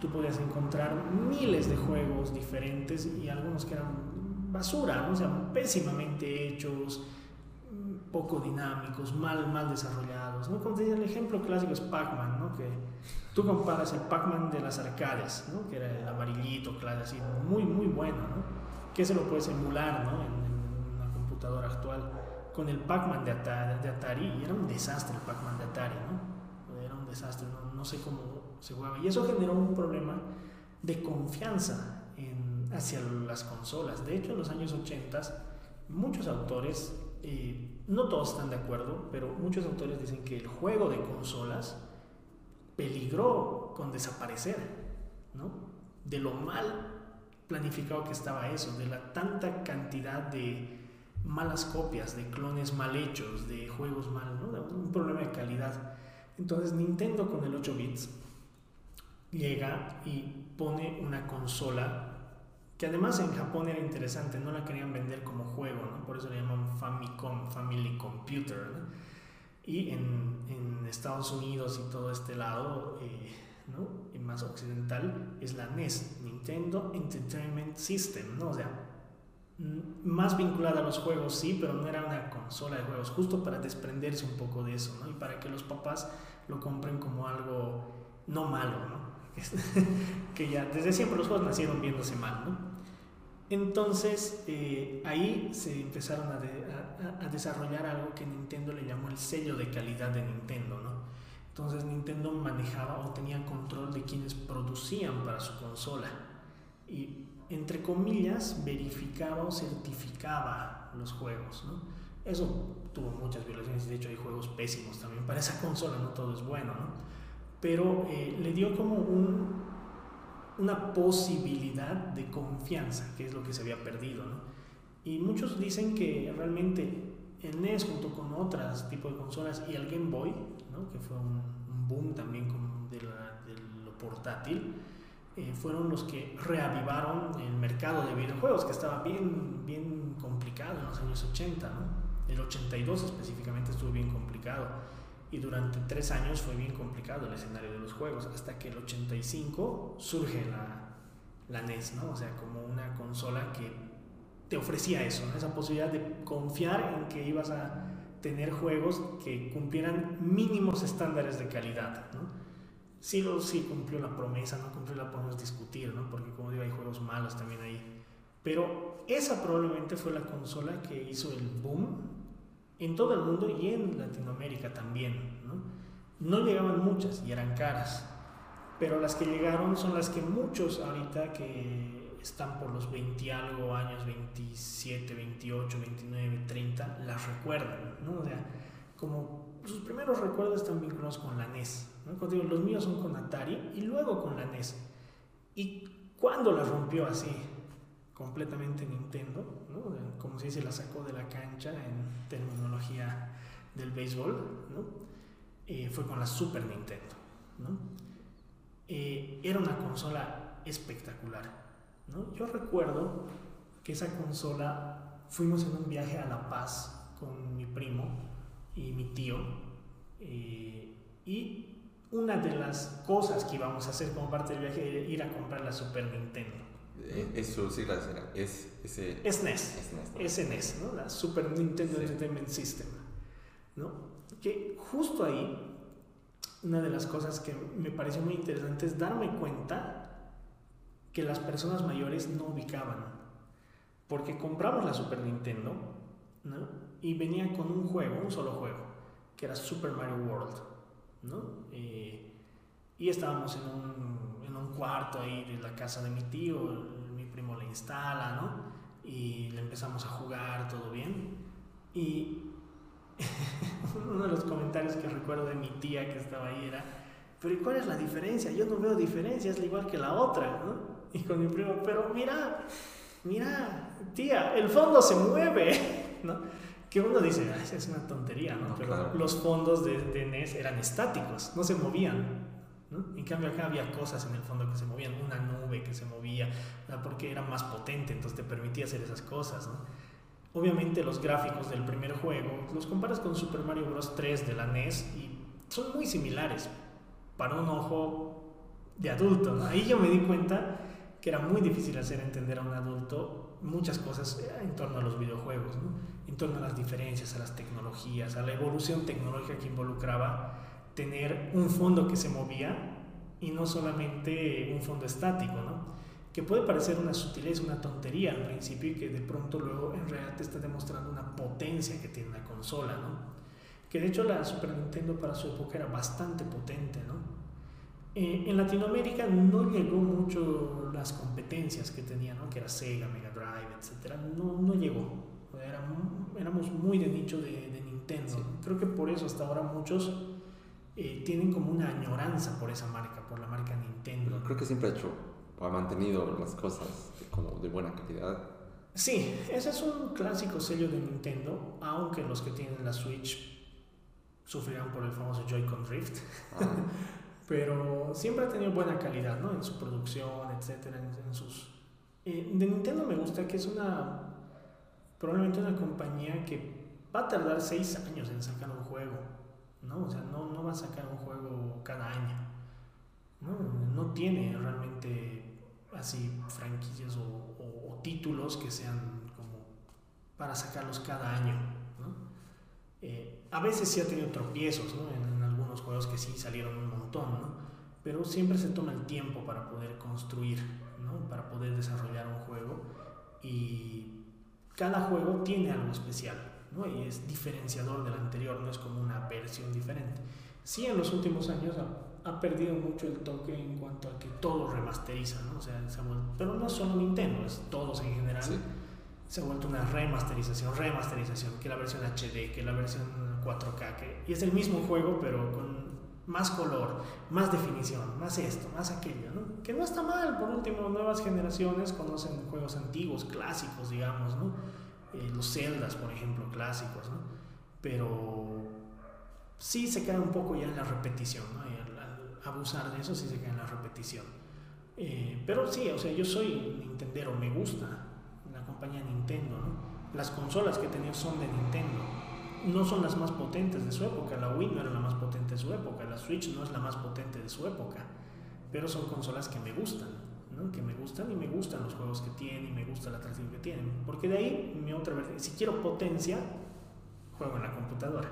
B: tú podías encontrar miles de juegos diferentes y algunos que eran basura, ¿no? O sea, pésimamente hechos, poco dinámicos, mal, mal desarrollados. ¿no? Como te el ejemplo clásico es Pac-Man, ¿no? que tú comparas el Pac-Man de las arcades, ¿no? que era el amarillito, claro, así, muy, muy bueno, ¿no? que se lo puedes emular ¿no? en, una computadora actual, con el Pac-Man de Atari, de Atari, y era un desastre el Pac-Man de Atari, ¿no? era un desastre, no, no sé cómo se jugaba, y eso generó un problema de confianza en, hacia las consolas. De hecho, en los años 80, muchos autores eh, no todos están de acuerdo, pero muchos autores dicen que el juego de consolas peligró con desaparecer, ¿no? De lo mal planificado que estaba eso, de la tanta cantidad de malas copias, de clones mal hechos, de juegos mal, ¿no? Un problema de calidad. Entonces Nintendo con el 8 bits llega y pone una consola que además en Japón era interesante, no la querían vender como juego, ¿no? por eso le llaman Famicom, Family Computer. Y en, en, Estados Unidos y todo este lado, eh, ¿no? y más occidental, es la NES, Nintendo Entertainment System, ¿no? o sea, más vinculada a los juegos, sí, pero no era una consola de juegos, justo para desprenderse un poco de eso, ¿no? y para que los papás lo compren como algo no malo, ¿no? [laughs] que ya desde siempre los juegos nacieron viéndose mal, ¿no? Entonces eh, ahí se empezaron a, desarrollar algo que Nintendo le llamó el sello de calidad de Nintendo, ¿no? Entonces Nintendo manejaba o tenía control de quienes producían para su consola y entre comillas verificaba o certificaba los juegos, ¿no? Eso tuvo muchas violaciones, de hecho hay juegos pésimos también para esa consola, no todo es bueno, ¿no? Pero eh, le dio como un, una posibilidad de confianza, que es lo que se había perdido. ¿no? Y muchos dicen que realmente el NES junto con otras tipos de consolas y el Game Boy, ¿no? que fue un, boom también de, lo portátil, eh, fueron los que reavivaron el mercado de videojuegos, que estaba bien, bien complicado en los años 80. ¿no? El 82 específicamente estuvo bien complicado y durante tres años fue bien complicado el escenario de los juegos, hasta que el 85 surge la, la NES, ¿no? O sea, como una consola que te ofrecía eso, esa posibilidad de confiar en que ibas a tener juegos que cumplieran mínimos estándares de calidad, ¿no? Sí, lo, sí cumplió la promesa, no cumplió la podemos discutir, ¿no? Porque como digo, hay juegos malos también ahí. Pero esa probablemente fue la consola que hizo el boom en todo el mundo y en Latinoamérica también. ¿no? no llegaban muchas y eran caras, pero las que llegaron son las que muchos ahorita que están por los 20 algo años, 27, 28, 29, 30, las recuerdan. ¿no? O sea, como sus primeros recuerdos están vinculados con la NES. ¿no? Los míos son con Atari y luego con la NES. ¿Y cuándo la rompió así? completamente Nintendo, como si se la sacó de la cancha en terminología del béisbol, ¿no? Eh, fue con la Super Nintendo. ¿no? Eh, era una consola espectacular. ¿no? Yo recuerdo que esa consola fuimos en un viaje a La Paz con mi primo y mi tío eh, y una de las cosas que íbamos a hacer como parte del viaje era ir a comprar la Super Nintendo.
A: Eh, es su sigla es ese
B: es NES es NES, ¿no? la Super Nintendo Entertainment System ¿no? que justo ahí una de las cosas que me pareció muy interesante es darme cuenta que las personas mayores no ubicaban porque compramos la Super Nintendo ¿no? y venía con un juego, un solo juego que era Super Mario World ¿no? Eh, y estábamos en un un cuarto ahí de la casa de mi tío, instala, ¿no? Y le empezamos a jugar, todo bien. Y [laughs] uno de los comentarios que recuerdo de mi tía que estaba ahí era, pero ¿y cuál es la diferencia? Yo no veo diferencia, es igual que la otra, ¿no? Y con mi primo, pero mira, mira, tía, el fondo se mueve, [laughs] ¿no? Que uno dice, es una tontería, ¿no? Pero los fondos de, de NES eran estáticos, no se movían. En cambio acá había cosas en el fondo que se movían, una nube que se movía, porque era más potente, entonces te permitía hacer esas cosas. Obviamente los gráficos del primer juego los comparas con Super Mario Bros. 3 de la NES y son muy similares para un ojo de adulto. Ahí yo me di cuenta que era muy difícil hacer entender a un adulto muchas cosas en torno a los videojuegos, ¿no? en torno a las diferencias, a las tecnologías, a la evolución tecnológica que involucraba tener un fondo que se movía y no solamente un fondo estático, ¿no? que puede parecer una sutileza, una tontería al principio y que de pronto luego en realidad te está demostrando una potencia que tiene la consola, ¿no? que de hecho la Super Nintendo para su época era bastante potente, ¿no? Eh, en Latinoamérica no llegó mucho las competencias que tenía, ¿no? Que era Sega, Mega Drive, etc. No, no llegó. Era, éramos muy de nicho de, de Nintendo. Creo que por eso hasta ahora muchos eh, tienen como una añoranza por esa marca, por la marca Nintendo.
A: Creo que siempre ha hecho, ha mantenido las cosas como de buena calidad.
B: Sí, ese es un clásico sello de Nintendo, aunque los que tienen la Switch sufrirán por el famoso Joy-Con Drift. Ah. [laughs] Pero siempre ha tenido buena calidad, ¿no? En su producción, etcétera, en, sus... Eh, de Nintendo me gusta que es una... Probablemente una compañía que va a tardar seis años en sacar un ¿no? O sea, no, no va a sacar un juego cada año, ¿no? No tiene realmente así franquicias o, o títulos que sean como para sacarlos cada año, eh, a veces sí ha tenido tropiezos, ¿no? En, algunos juegos que sí salieron un montón, ¿no? Pero siempre se toma el tiempo para poder construir, ¿no? Para poder desarrollar un juego y cada juego tiene algo especial, ¿no? Y es diferenciador del anterior, no es como una versión diferente. Sí, en los últimos años ha, ha perdido mucho el toque en cuanto a que todo remasteriza, ¿no? O sea, pero no solo Nintendo, es todos en general se ha vuelto una remasterización, remasterización, que la versión HD, que la versión 4K, que, y es el mismo juego pero con más color, más definición, más esto, más aquello, ¿no? Que no está mal, por último, nuevas generaciones conocen juegos antiguos, clásicos, digamos, ¿no? Eh, los Zeldas, por ejemplo, clásicos, ¿no? Pero sí se queda un poco ya en la repetición, ¿no? Y al, abusar de eso sí se queda en la repetición. Eh, pero sí, o sea, yo soy Nintendero, me gusta, compañía Nintendo. Las consolas que tenía son de Nintendo. No son las más potentes de su época. La Wii no era la más potente de su época. La Switch no es la más potente de su época. Pero son consolas que me gustan. ¿No? Que me gustan y me gustan los juegos que tienen y me gusta la atracción que tienen. Porque de ahí mi otra vez, si quiero potencia, juego en la computadora.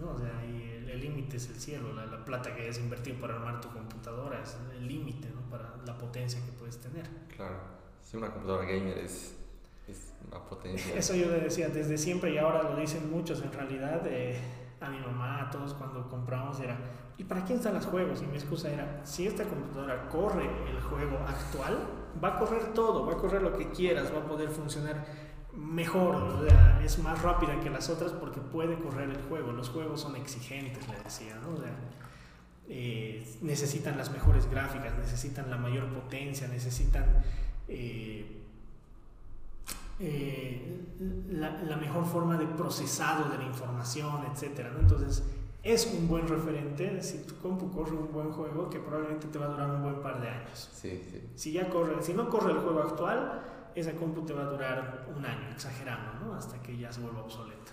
B: ¿no? O sea, el límite es el cielo, la, la, plata que hayas invertido para armar tu computadora es el límite ¿no? para la potencia que puedes tener.
A: Claro, si una computadora gamer es es una potencia. [laughs]
B: Eso yo le decía desde siempre y ahora lo dicen muchos en realidad. Eh, a mi mamá, a todos cuando compramos era, ¿y para quién están los juegos? Y mi excusa era, si esta computadora corre el juego actual, va a correr todo, va a correr lo que quieras, va a poder funcionar mejor, es más rápida que las otras porque puede correr el juego. Los juegos son exigentes, le decía, ¿no? Eh, necesitan las mejores gráficas, necesitan la mayor potencia, necesitan... Eh, eh, la, mejor forma de procesado de la información, etc. Entonces, es un buen referente si tu compu corre un buen juego que probablemente te va a durar un buen par de años.
A: Sí, sí.
B: Si ya corre, si no corre el juego actual, esa compu te va a durar un año, exagerando, ¿no? Hasta que ya se vuelva obsoleta.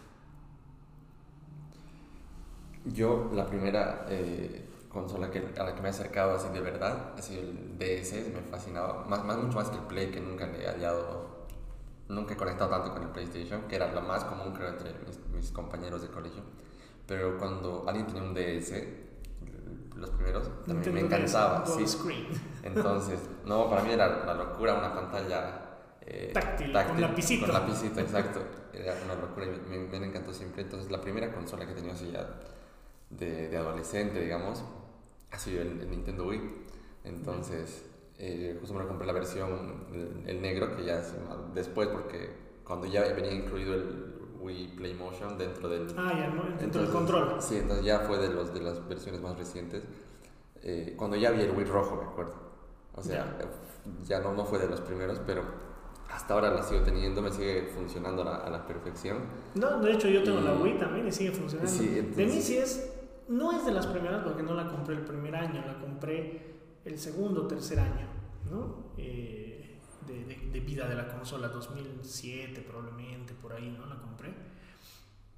A: Yo, la primera eh, consola que, a la que me he acercado así de verdad sido el DS, me fascinaba, más, más, mucho más que el Play, que nunca le he hallado nunca he conectado tanto con el PlayStation, que era lo más común creo entre mis, compañeros de colegio. Pero cuando alguien tenía un DS, los primeros, también me encantaba. Sí. [laughs] Entonces, no, para mí era la locura una pantalla
B: eh, táctil, con lapicito.
A: Con lapicito, exacto. Era una locura y me, me, encantó siempre. Entonces, la primera consola que tenido así ya de, de adolescente, digamos, ha sido el, el Nintendo Wii. Entonces, eh, justo me compré la versión, el, negro, que ya es después, porque cuando ya venía incluido el Wii Play Motion dentro del...
B: Ah, ya, dentro del control.
A: Sí, entonces ya fue de, los, de las versiones más recientes. Eh, cuando ya vi el Wii rojo, me acuerdo. O sea, ya, no, no fue de los primeros, pero hasta ahora la sigo teniendo, me sigue funcionando a la, perfección.
B: No, de hecho yo tengo la Wii también y sigue funcionando. de mí sí es, no es de las primeras porque no la compré el primer año, la compré el segundo o tercer año ¿no? Eh, de, de, vida de la consola, 2007 probablemente, por ahí, ¿no? La.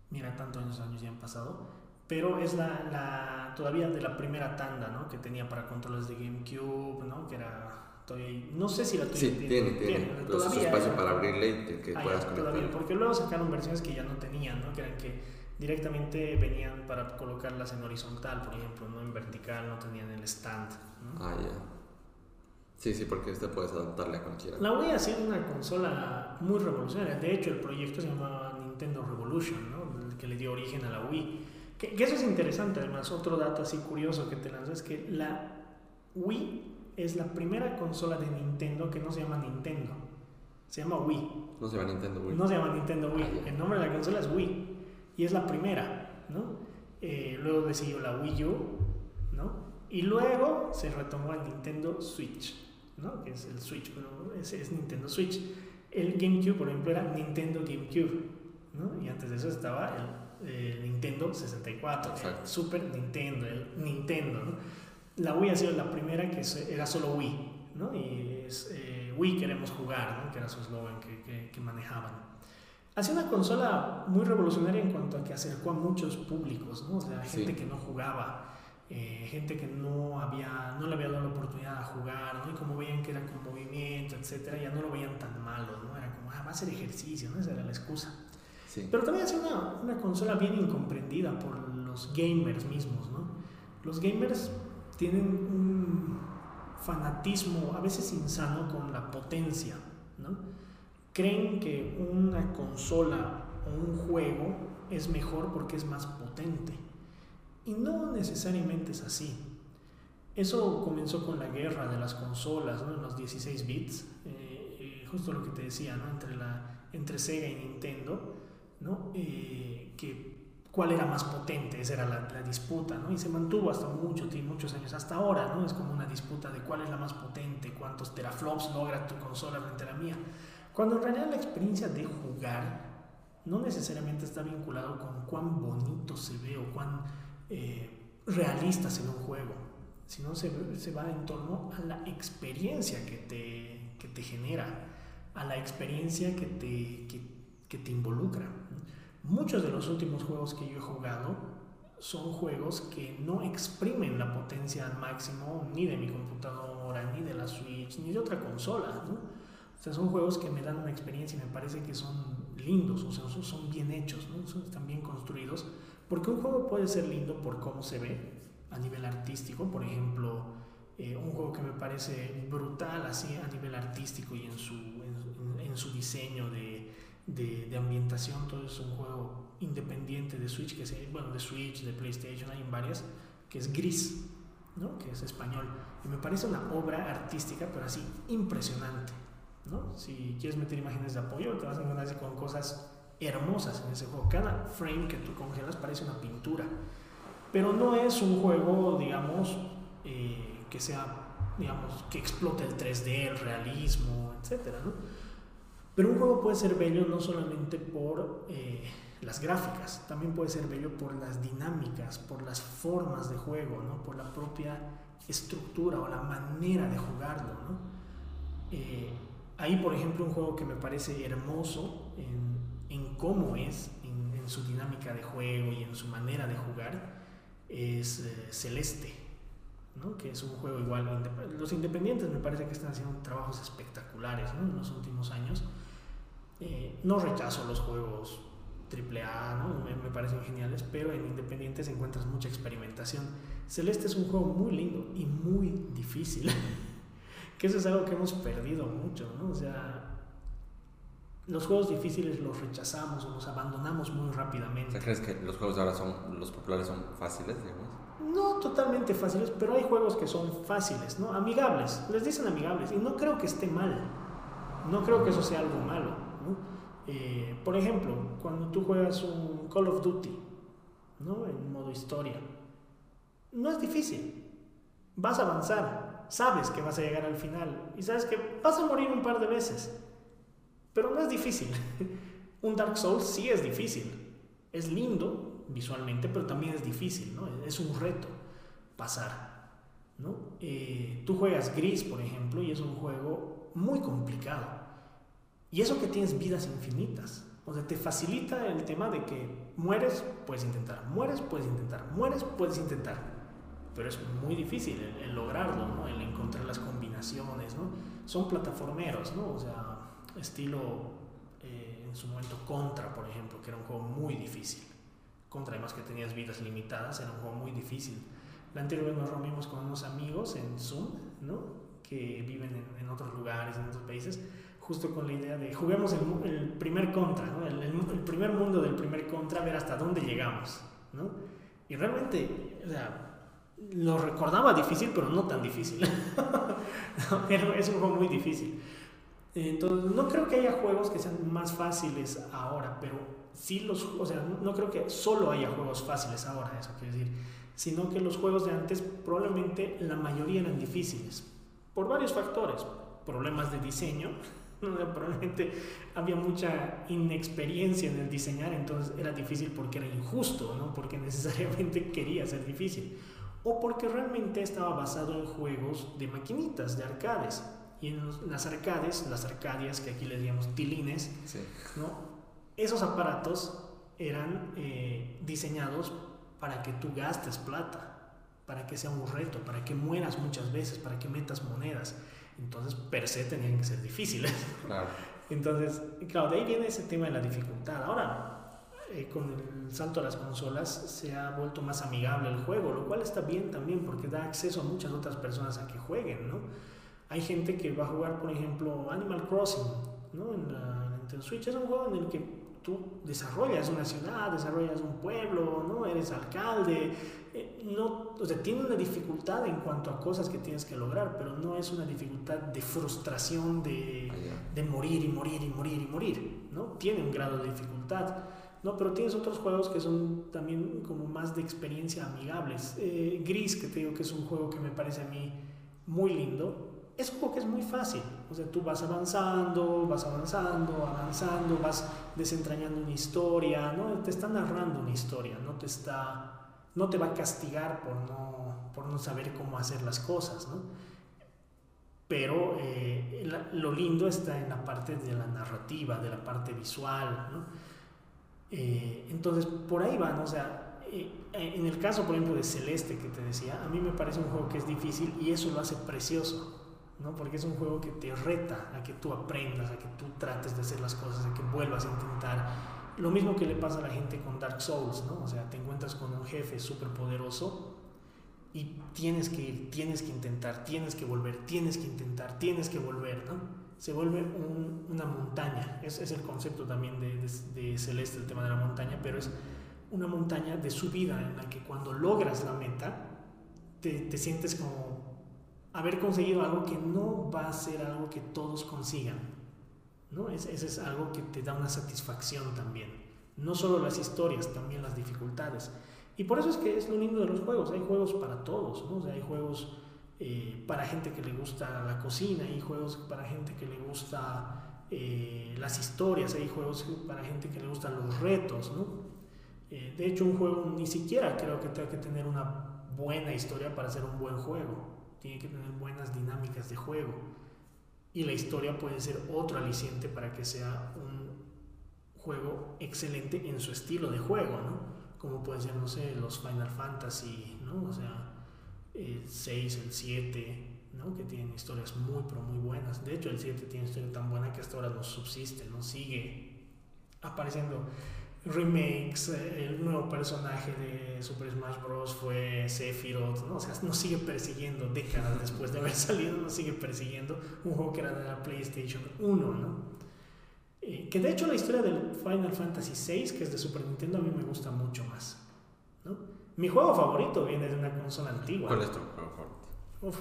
B: Mira, tantos años ya han pasado. Pero es la, la, todavía de la primera tanda, ¿no? Que tenía para controles de GameCube, ¿no? Que era no sé si la tuya
A: Sí, tiene, tiene.
B: tiene,
A: es
B: todavía,
A: espacio para abrirle y que, puedas conectar.
B: todavía, porque luego sacaron versiones que ya no tenían, ¿no? Que eran que directamente venían para colocarlas en horizontal, por ejemplo, no en vertical, no tenían el stand. ¿no?
A: Ah, ya. Sí, sí, porque este puedes adaptarle a cualquiera.
B: La Wii ha sido una consola muy revolucionaria. De hecho, el proyecto se llamaba Nintendo Revolution, ¿no? Que le dio origen a la Wii. Que, que eso es interesante, además. Otro dato así curioso que te lanzo es que la Wii es la primera consola de Nintendo que no se llama Nintendo. Se llama Wii.
A: No se va a Nintendo Wii.
B: No se llama Nintendo Wii.
A: Ah.
B: El nombre de la consola es Wii. Y es la primera, ¿no? Eh, luego le siguió la Wii U, ¿no? Y luego se retomó el Nintendo Switch, ¿no? Que es el Switch, pero es Nintendo Switch. El GameCube, por ejemplo, era Nintendo GameCube, ¿no? Y antes de eso estaba el, eh, Nintendo 64, el. Super Nintendo, el Nintendo, ¿no? La Wii ha sido la primera que era solo Wii, ¿no? Y es eh, Wii queremos jugar, ¿no? Que era su eslogan que, que- que manejaban. Ha sido una consola muy revolucionaria en cuanto a que acercó a muchos públicos, ¿no? O sea, gente
A: Sí.
B: que no jugaba, eh, gente que no, había, no le había dado la oportunidad de jugar, ¿no? Y como veían que era con movimiento, etcétera, ya no lo veían tan malo, ¿no? Era como, ah, va a ser ejercicio, ¿no? Esa era la excusa.
A: Sí.
B: Pero también sido una, una consola bien incomprendida por los gamers mismos, ¿no? Los gamers tienen un fanatismo a veces insano con la potencia, ¿no? Creen que una consola o un juego es mejor porque es más potente. Y no necesariamente es así. Eso comenzó con la guerra de las consolas, ¿no? Los 16 bits, eh, eh, justo lo que te decía, ¿no? Entre, la, entre Sega y Nintendo, ¿no? Eh, que cuál era más potente, esa era la, la disputa, ¿no? Y se mantuvo hasta mucho muchos años, hasta ahora, ¿no? Es como una disputa de cuál es la más potente, cuántos teraflops logra tu consola frente a la mía. Cuando en realidad la experiencia de jugar no necesariamente está vinculado con cuán bonito se ve o cuán eh, realista se ve un juego, sino se, se va en torno a la experiencia que te, que te genera, a la experiencia que te, que te involucra. Muchos de los últimos juegos que yo he jugado son juegos que no exprimen la potencia al máximo ni de mi computadora, ni de la Switch, ni de otra consola, ¿no? O sea, son juegos que me dan una experiencia y me parece que son lindos, o sea, son, bien hechos, ¿no? Están bien construidos. Porque un juego puede ser lindo por cómo se ve a nivel artístico, por ejemplo, eh, un juego que me parece brutal así a nivel artístico y en su, en, en su diseño de, de, de, ambientación, todo es un juego independiente de Switch, que se, bueno, de Switch, de PlayStation, hay varias, que es Gris, ¿no? que es español. Y me parece una obra artística, pero así impresionante. ¿no? Si quieres meter imágenes de apoyo, te vas a encontrar con cosas hermosas en ese juego. Cada frame que tú congelas parece una pintura. Pero no es un juego, digamos, eh, que sea, digamos, que explote el 3D, el realismo, etcétera, ¿no? Pero un juego puede ser bello no solamente por eh, las gráficas, también puede ser bello por las dinámicas, por las formas de juego, ¿no? por la propia estructura o la manera de jugarlo. ¿no? Eh, ahí, por ejemplo, un juego que me parece hermoso en, en cómo es, en, en, su dinámica de juego y en su manera de jugar, es eh, Celeste. ¿no? que es un juego igual. Los independientes me parece que están haciendo trabajos espectaculares en los últimos años. Eh, no rechazo los juegos AAA, ¿no? me, me, parecen geniales, pero en independientes encuentras mucha experimentación. Celeste es un juego muy lindo y muy difícil, [laughs] que eso es algo que hemos perdido mucho, ¿no? O sea, los juegos difíciles los rechazamos o los abandonamos muy rápidamente.
A: O sea, ¿crees que los juegos de ahora son, los populares son fáciles, digamos?
B: No totalmente fáciles, pero hay juegos que son fáciles, ¿no? Amigables, les dicen amigables, y no creo que esté mal, no creo que eso sea algo malo, Eh, por ejemplo, cuando tú juegas un Call of Duty, ¿no? En modo historia, no es difícil, vas a avanzar, sabes que vas a llegar al final, y sabes que vas a morir un par de veces, pero no es difícil. [laughs] un Dark Souls sí es difícil, es lindo, visualmente, pero también es difícil, ¿no? Es un reto pasar, ¿no? Eh, tú juegas Gris, por ejemplo, y es un juego muy complicado. Y eso que tienes vidas infinitas. O sea, te facilita el tema de que mueres, puedes intentar, mueres, puedes intentar, mueres, puedes intentar. pero es muy difícil el, lograrlo, ¿no? el encontrar las combinaciones. ¿no? Son plataformeros, ¿no? o sea, estilo eh, en su momento Contra, por ejemplo, que era un juego muy difícil. Contra, además que tenías vidas limitadas, era un juego muy difícil. La anterior vez nos reunimos con unos amigos en Zoom, ¿no? que viven en, en otros lugares, en otros países, justo con la idea de juguemos el, el primer contra, ¿no? el, el, primer mundo del primer contra, ver hasta dónde llegamos. ¿no? Y realmente, o sea, lo recordaba difícil, pero no tan difícil. [laughs] es un juego muy difícil. Entonces, no creo que haya juegos que sean más fáciles ahora, pero sí los, o sea, no creo que solo haya juegos fáciles ahora, eso quiero decir, sino que los juegos de antes probablemente la mayoría eran difíciles, por varios factores, problemas de diseño, [laughs] probablemente había mucha inexperiencia en el diseñar, entonces era difícil porque era injusto, no porque [laughs] necesariamente quería ser difícil, o porque realmente estaba basado en juegos de maquinitas, de arcades. Y en las arcades, las arcadias, que aquí le digamos tilines, sí. ¿no? esos aparatos eran eh, diseñados para que tú gastes plata, para que sea un reto, para que mueras muchas veces, para que metas monedas. Entonces, per se tenían que ser difíciles. Claro. [laughs] Entonces, claro, de ahí viene ese tema de la dificultad. Ahora, eh, con el salto a las consolas, se ha vuelto más amigable el juego, lo cual está bien también porque da acceso a muchas otras personas a que jueguen, ¿no? Hay gente que va a jugar, por ejemplo, Animal Crossing, ¿no? En la Nintendo Switch es un juego en el que tú desarrollas una ciudad, desarrollas un pueblo, ¿no? Eres alcalde, eh, no, o sea, tiene una dificultad en cuanto a cosas que tienes que lograr, pero no es una dificultad de frustración de, de morir y morir y morir y morir, ¿no? Tiene un grado de dificultad, ¿no? Pero tienes otros juegos que son también como más de experiencia amigables. Eh, Gris, que te digo que es un juego que me parece a mí muy lindo, es un juego que es muy fácil. O sea, tú vas avanzando, vas avanzando, avanzando, vas desentrañando una historia, ¿no? Te está narrando una historia, no te está no te va a castigar por no, por no saber cómo hacer las cosas, ¿no? Pero eh, lo lindo está en la parte de la narrativa, de la parte visual, ¿no? Eh, entonces, por ahí van, o sea, eh, en el caso, por ejemplo, de Celeste que te decía, a mí me parece un juego que es difícil y eso lo hace precioso, ¿no? Porque es un juego que te reta a que tú aprendas, a que tú trates de hacer las cosas, a que vuelvas a intentar lo mismo que le pasa a la gente con Dark Souls, ¿no? O sea, te encuentras con un jefe súper poderoso y tienes que ir, tienes que intentar, tienes que volver, tienes que intentar, tienes que volver, ¿no? Se vuelve un, una montaña. Es, es, el concepto también de, de, de, Celeste, el tema de la montaña, pero es una montaña de subida en la que cuando logras la meta, te, te sientes como haber conseguido algo que no va a ser algo que todos consigan ¿no? Eso es algo que te da una satisfacción también. No solo las historias, también las dificultades. Y por eso es que es lo lindo de los juegos. Hay juegos para todos, ¿no? hay juegos eh, para gente que le gusta la cocina, hay juegos para gente que le gusta eh, las historias, hay juegos para gente que le gustan los retos, ¿no? Eh, de hecho, un juego ni siquiera creo que tenga que tener una buena historia para ser un buen juego. Tiene que tener buenas dinámicas de juego y la historia puede ser otro aliciente para que sea un juego excelente en su estilo de juego, ¿no? Como pueden ser, no sé, los Final Fantasy, ¿no? O sea, el 6, el 7, ¿no? Que tienen historias muy, pero muy buenas. De hecho, el 7 tiene una historia tan buena que hasta ahora no subsiste, ¿no? Sigue apareciendo remakes, eh, el nuevo personaje de Super Smash Bros. fue Sephiroth, ¿no? O sea, nos sigue persiguiendo décadas [laughs] después de haber salido, nos sigue persiguiendo un juego que era de la PlayStation 1, ¿no? Eh, que de hecho la historia del Final Fantasy VI, que es de Super Nintendo, a mí me gusta mucho más, ¿no? Mi juego favorito viene de una consola antigua.
A: ¿Cuál es tu juego favorito?
B: Uf,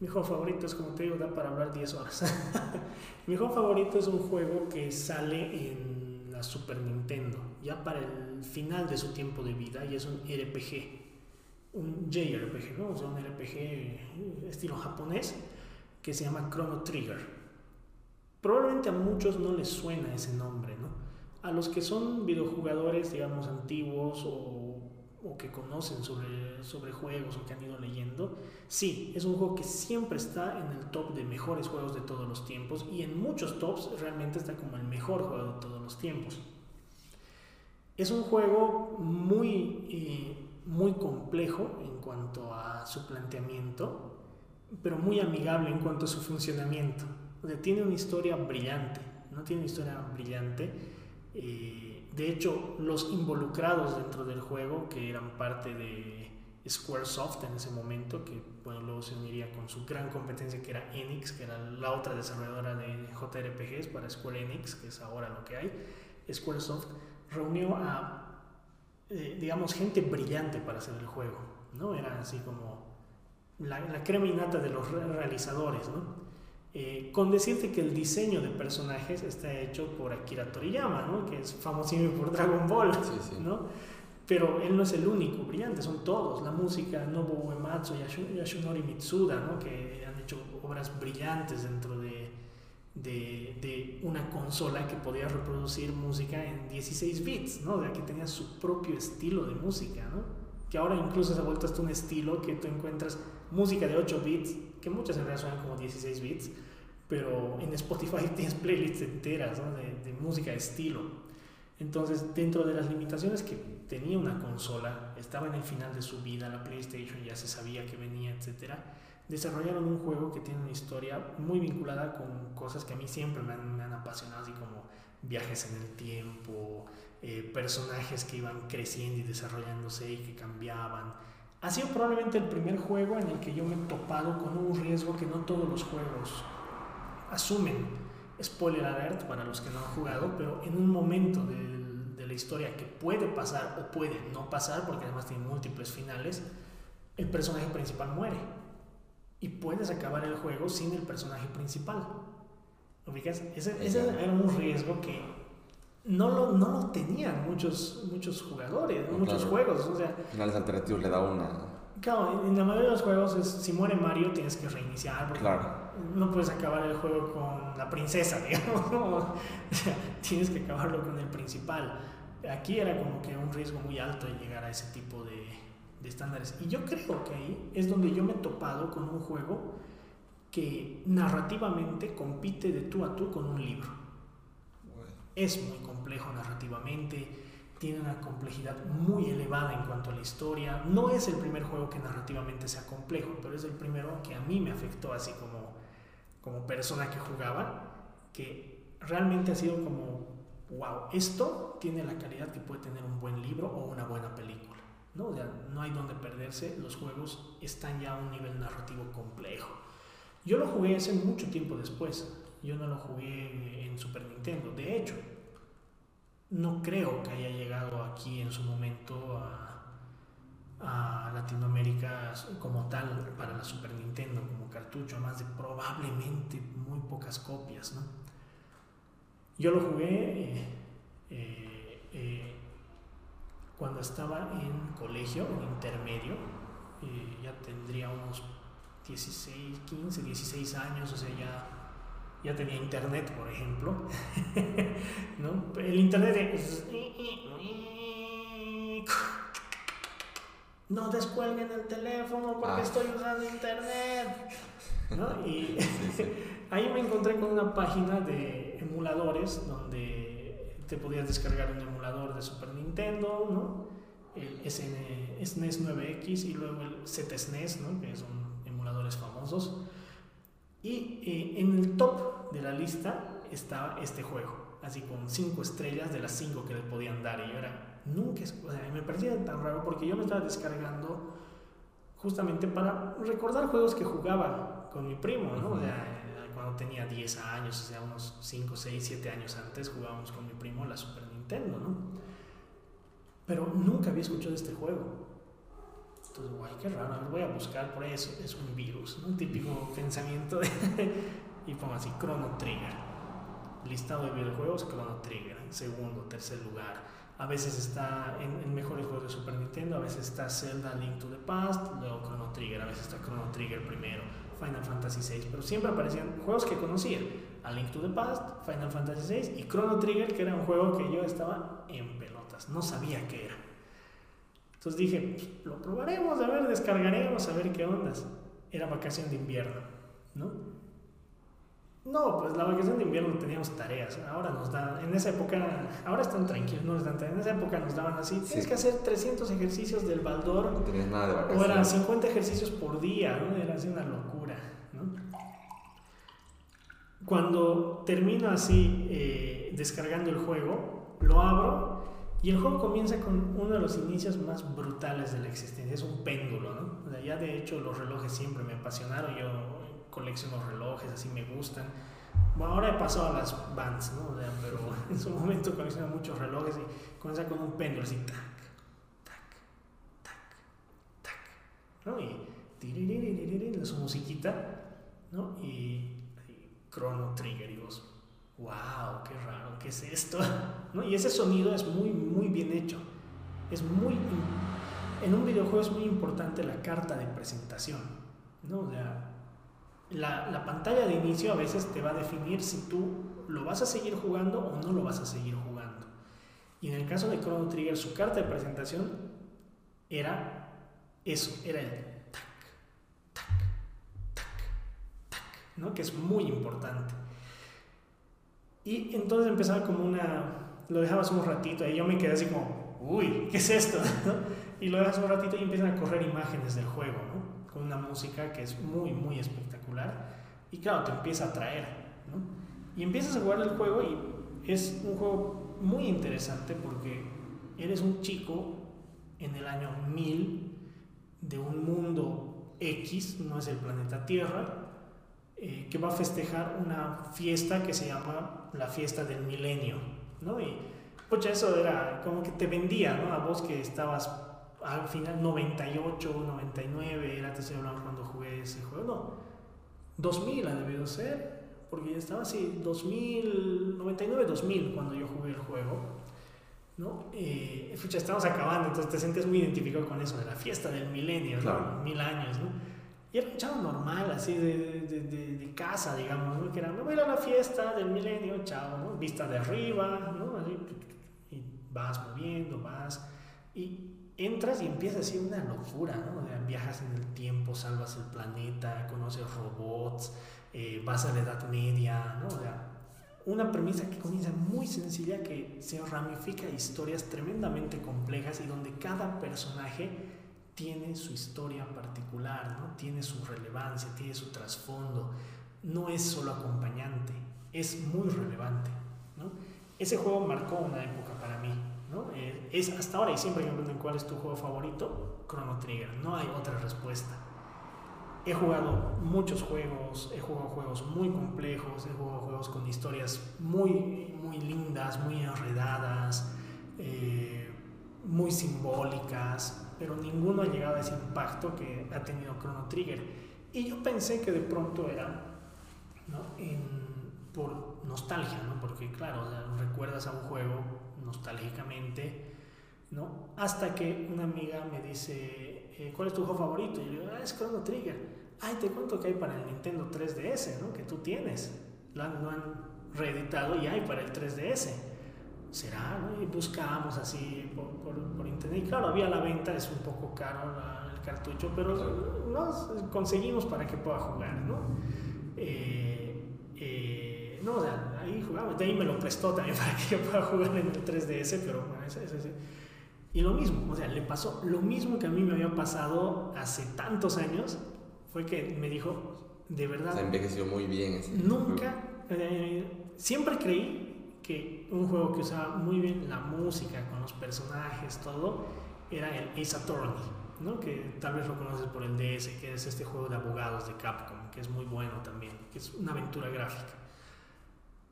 B: mi juego favorito es, como te digo, da para hablar 10 horas. [laughs] mi juego favorito es un juego que sale en Super Nintendo, ya para el final de su tiempo de vida, y es un RPG, un JRPG, ¿no? O sea, un RPG estilo japonés que se llama Chrono Trigger. Probablemente a muchos no les suena ese nombre, ¿no? A los que son videojugadores, digamos, antiguos o, o que conocen sobre, sobre juegos o que han ido leyendo, sí, es un juego que siempre está en el top de mejores juegos de todos los tiempos y en muchos tops realmente está como el mejor juego de todos los tiempos. Es un juego muy, eh, muy complejo en cuanto a su planteamiento, pero muy amigable en cuanto a su funcionamiento. Tiene una historia brillante, no tiene una historia brillante. Eh, de hecho, los involucrados dentro del juego, que eran parte de Squaresoft en ese momento, que bueno, luego se uniría con su gran competencia que era Enix, que era la otra desarrolladora de JRPGs para Square Enix, que es ahora lo que hay, Squaresoft reunió a, eh, digamos, gente brillante para hacer el juego, ¿no? Era así como la, la crema innata de los realizadores, ¿no? Eh, con decirte que el diseño de personajes está hecho por Akira Toriyama, ¿no? que es famosísimo por Dragon Ball, ¿no? Pero él no es el único brillante, son todos. La música, Nobuo Uematsu y Yashunori Mitsuda, ¿no? que han hecho obras brillantes dentro de, de, de, una consola que podía reproducir música en 16 bits, ¿no? de que tenía su propio estilo de música, ¿no? que ahora incluso se ha vuelto hasta un estilo que tú encuentras música de 8 bits, que muchas en realidad suenan como 16 bits, pero en Spotify [laughs] tienes playlists enteras de, música de estilo. Entonces, dentro de las limitaciones que tenía una consola, estaba en el final de su vida, la PlayStation ya se sabía que venía, etc. Desarrollaron un juego que tiene una historia muy vinculada con cosas que a mí siempre me han, apasionado, así como viajes en el tiempo, eh, personajes que iban creciendo y desarrollándose y que cambiaban ha sido probablemente el primer juego en el que yo me he topado con un riesgo que no todos los juegos asumen. Spoiler alert para los que no han jugado, pero en un momento de, de la historia que puede pasar o puede no pasar, porque además tiene múltiples finales, el personaje principal muere. Y puedes acabar el juego sin el personaje principal. ¿Ubicas? Ese, ese era un riesgo que no lo, no lo tenían muchos, muchos jugadores, muchos juegos. O sea,
A: Finales alternativos le da una.
B: Claro, en la mayoría de los juegos es, si muere Mario tienes que reiniciar.
A: claro.
B: No puedes acabar el juego con la princesa, [laughs] digamos. o sea, tienes que acabarlo con el principal. Aquí era como que un riesgo muy alto de llegar a ese tipo de, de estándares. Y yo creo que ahí es donde yo me he topado con un juego que narrativamente compite de tú a tú con un libro es muy complejo narrativamente, tiene una complejidad muy elevada en cuanto a la historia. No es el primer juego que narrativamente sea complejo, pero es el primero que a mí me afectó así como, como persona que jugaba, que realmente ha sido como, wow, esto tiene la calidad que puede tener un buen libro o una buena película. ¿no? O no hay donde perderse, los juegos están ya a un nivel narrativo complejo. Yo lo jugué hace mucho tiempo después, yo no lo jugué en Super Nintendo. De hecho, no creo que haya llegado aquí en su momento a, a Latinoamérica como tal para la Super Nintendo, como cartucho, más de probablemente muy pocas copias. ¿no? Yo lo jugué eh, eh, eh, cuando estaba en colegio, intermedio, ya tendría unos 16, 15, 16 años, o sea, ya ya tenía internet, por ejemplo. [laughs] ¿no? El internet es... No descuelguen el teléfono porque ah. estoy usando internet. ¿no? Y [laughs] ahí me encontré con una página de emuladores donde te podías descargar un emulador de Super Nintendo, ¿no? el SN, SNES 9X y luego el ZSNES, ¿no? que son emuladores famosos. Y eh, en el top de la lista estaba este juego, así con cinco estrellas de las cinco que le podían dar. Y yo era, nunca, o sea, me parecía tan raro porque yo me estaba descargando justamente para recordar juegos que jugaba con mi primo, ¿no? O sea, cuando tenía 10 años, o sea, unos 5, 6, 7 años antes jugábamos con mi primo la Super Nintendo, ¿no? Pero nunca había escuchado este juego. Entonces, guay, qué raro, voy a buscar por eso, es un virus, un típico pensamiento de... [laughs] y pongo así, Chrono Trigger. Listado de videojuegos, Chrono Trigger, segundo, tercer lugar. A veces está en, mejores juegos de Super Nintendo, a veces está Zelda Link to the Past, luego Chrono Trigger, a veces está Chrono Trigger primero, Final Fantasy VI, pero siempre aparecían juegos que conocía. A Link to the Past, Final Fantasy VI y Chrono Trigger, que era un juego que yo estaba en pelotas, no sabía qué era. Entonces dije, pues, lo probaremos, a ver, descargaremos, a ver qué ondas. Era vacación de invierno, ¿no? No, pues la vacación de invierno teníamos tareas. Ahora nos dan, en esa época, ahora están tranquilos, no les dan tareas. En esa época nos daban así, tienes que hacer 300 ejercicios del baldor.
A: No tenías nada de vacaciones.
B: O eran 50 ejercicios por día, ¿no? Era así una locura, ¿no? Cuando termino así eh, descargando el juego, lo abro y el juego comienza con uno de los inicios más brutales de la existencia. Es un péndulo, ¿no? O sea, ya de hecho los relojes siempre me apasionaron. Yo colecciono relojes, así me gustan. Bueno, ahora he pasado a las bands, ¿no? O sea, pero [laughs] en su momento coleccionaba muchos relojes y comienza con un péndulo así, tac, tac, tac, tac, ¿no? Y su musiquita, ¿no? Y, Chrono Trigger y vos, wow, qué raro, ¿qué es esto? [laughs] ¿No? Y ese sonido es muy, muy bien hecho. Es muy, en un videojuego es muy importante la carta de presentación, ¿no? O sea, la, la, pantalla de inicio a veces te va a definir si tú lo vas a seguir jugando o no lo vas a seguir jugando. Y en el caso de Chrono Trigger, su carta de presentación era eso, era el tac, tac, tac, tac, ¿no? que es muy importante. Y entonces empezaba como una, lo dejabas un ratito y yo me quedé así como, uy, ¿qué es esto? [laughs] y lo dejas un ratito y empiezan a correr imágenes del juego, ¿no? Con una música que es muy, muy espectacular. Y claro, te empieza a atraer. ¿no? Y empiezas a jugar el juego y es un juego muy interesante porque eres un chico en el año 1000 de un mundo X, no es el planeta Tierra, eh, que va a festejar una fiesta que se llama la fiesta del milenio. ¿no? Y pues eso era como que te vendía ¿no? a vos que estabas al final 98, 99, era te estoy hablando cuando jugué ese juego, no, 2000 ha debido ser, porque ya estaba así, 2000, 99, 2000 cuando yo jugué el juego, ¿no? Eh, ya estamos acabando, entonces te sientes muy identificado con eso de la fiesta del milenio, ¿no? mil años, ¿no? Y era un chavo normal, así de, de, de, casa, digamos, ¿no? Que era, me voy a ir a la fiesta del milenio, chao, ¿no? Vista de arriba, ¿no? Así, y vas moviendo, vas, y entras y empieza a una locura, ¿no? viajas en el tiempo, salvas el planeta, conoces robots, eh, vas a la Edad Media, ¿no? O sea, una premisa que comienza muy sencilla que se ramifica historias tremendamente complejas y donde cada personaje tiene su historia particular, ¿no? Tiene su relevancia, tiene su trasfondo, no es solo acompañante, es muy relevante, ¿no? Ese juego marcó una época para mí, eh, es hasta ahora y siempre me preguntan cuál es tu juego favorito, Chrono Trigger, no hay otra respuesta. He jugado muchos juegos, he jugado juegos muy complejos, he jugado juegos con historias muy, muy lindas, muy enredadas, eh, muy simbólicas, pero ninguno ha llegado a ese impacto que ha tenido Chrono Trigger. Y yo pensé que de pronto era por nostalgia, ¿no? porque claro, recuerdas a un juego nostálgicamente, ¿no? Hasta que una amiga me dice, eh, ¿cuál es tu juego favorito? Y yo digo, ah, es Chrono Trigger. Ay, te cuento que hay para el Nintendo 3DS, ¿no? Que tú tienes. Lo han, reeditado y hay para el 3DS. ¿Será? ¿no? Y buscamos así por, por, internet. Y claro, había la venta, es un poco caro el cartucho, pero nos conseguimos para que pueda jugar, ¿no? Eh, eh, no, o sea, ahí jugaba, de ahí me lo prestó también [laughs] para que yo pueda jugar en el 3DS, pero bueno, ese, ese, ese. Y lo mismo, o sea, le pasó lo mismo que a mí me había pasado hace tantos años, fue que me dijo, de verdad...
A: Se envejeció muy bien ese
B: Nunca, eh, siempre creí que un juego que usaba muy bien la música, con los personajes, todo, era el Ace Attorney, ¿no? que tal vez lo conoces por el DS, que es este juego de abogados de Capcom, que es muy bueno también, que es una aventura gráfica.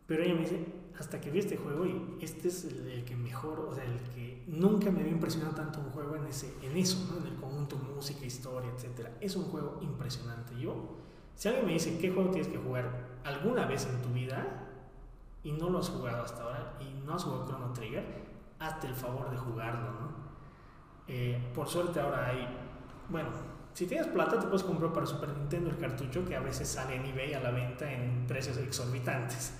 B: Pero ella me dice, hasta que vi este juego y este es el, que mejor, o sea, el que nunca me había impresionado tanto un juego en, ese, en eso, ¿no? en el conjunto música, historia, etc. Es un juego impresionante. Yo, si alguien me dice, ¿qué juego tienes que jugar alguna vez en tu vida? Y no lo has jugado hasta ahora, y no has jugado Chrono Trigger, hazte el favor de jugarlo, ¿no? Eh, por suerte ahora hay, bueno, si tienes plata, te puedes comprar para Super Nintendo el cartucho que a veces sale en eBay a la venta en precios exorbitantes.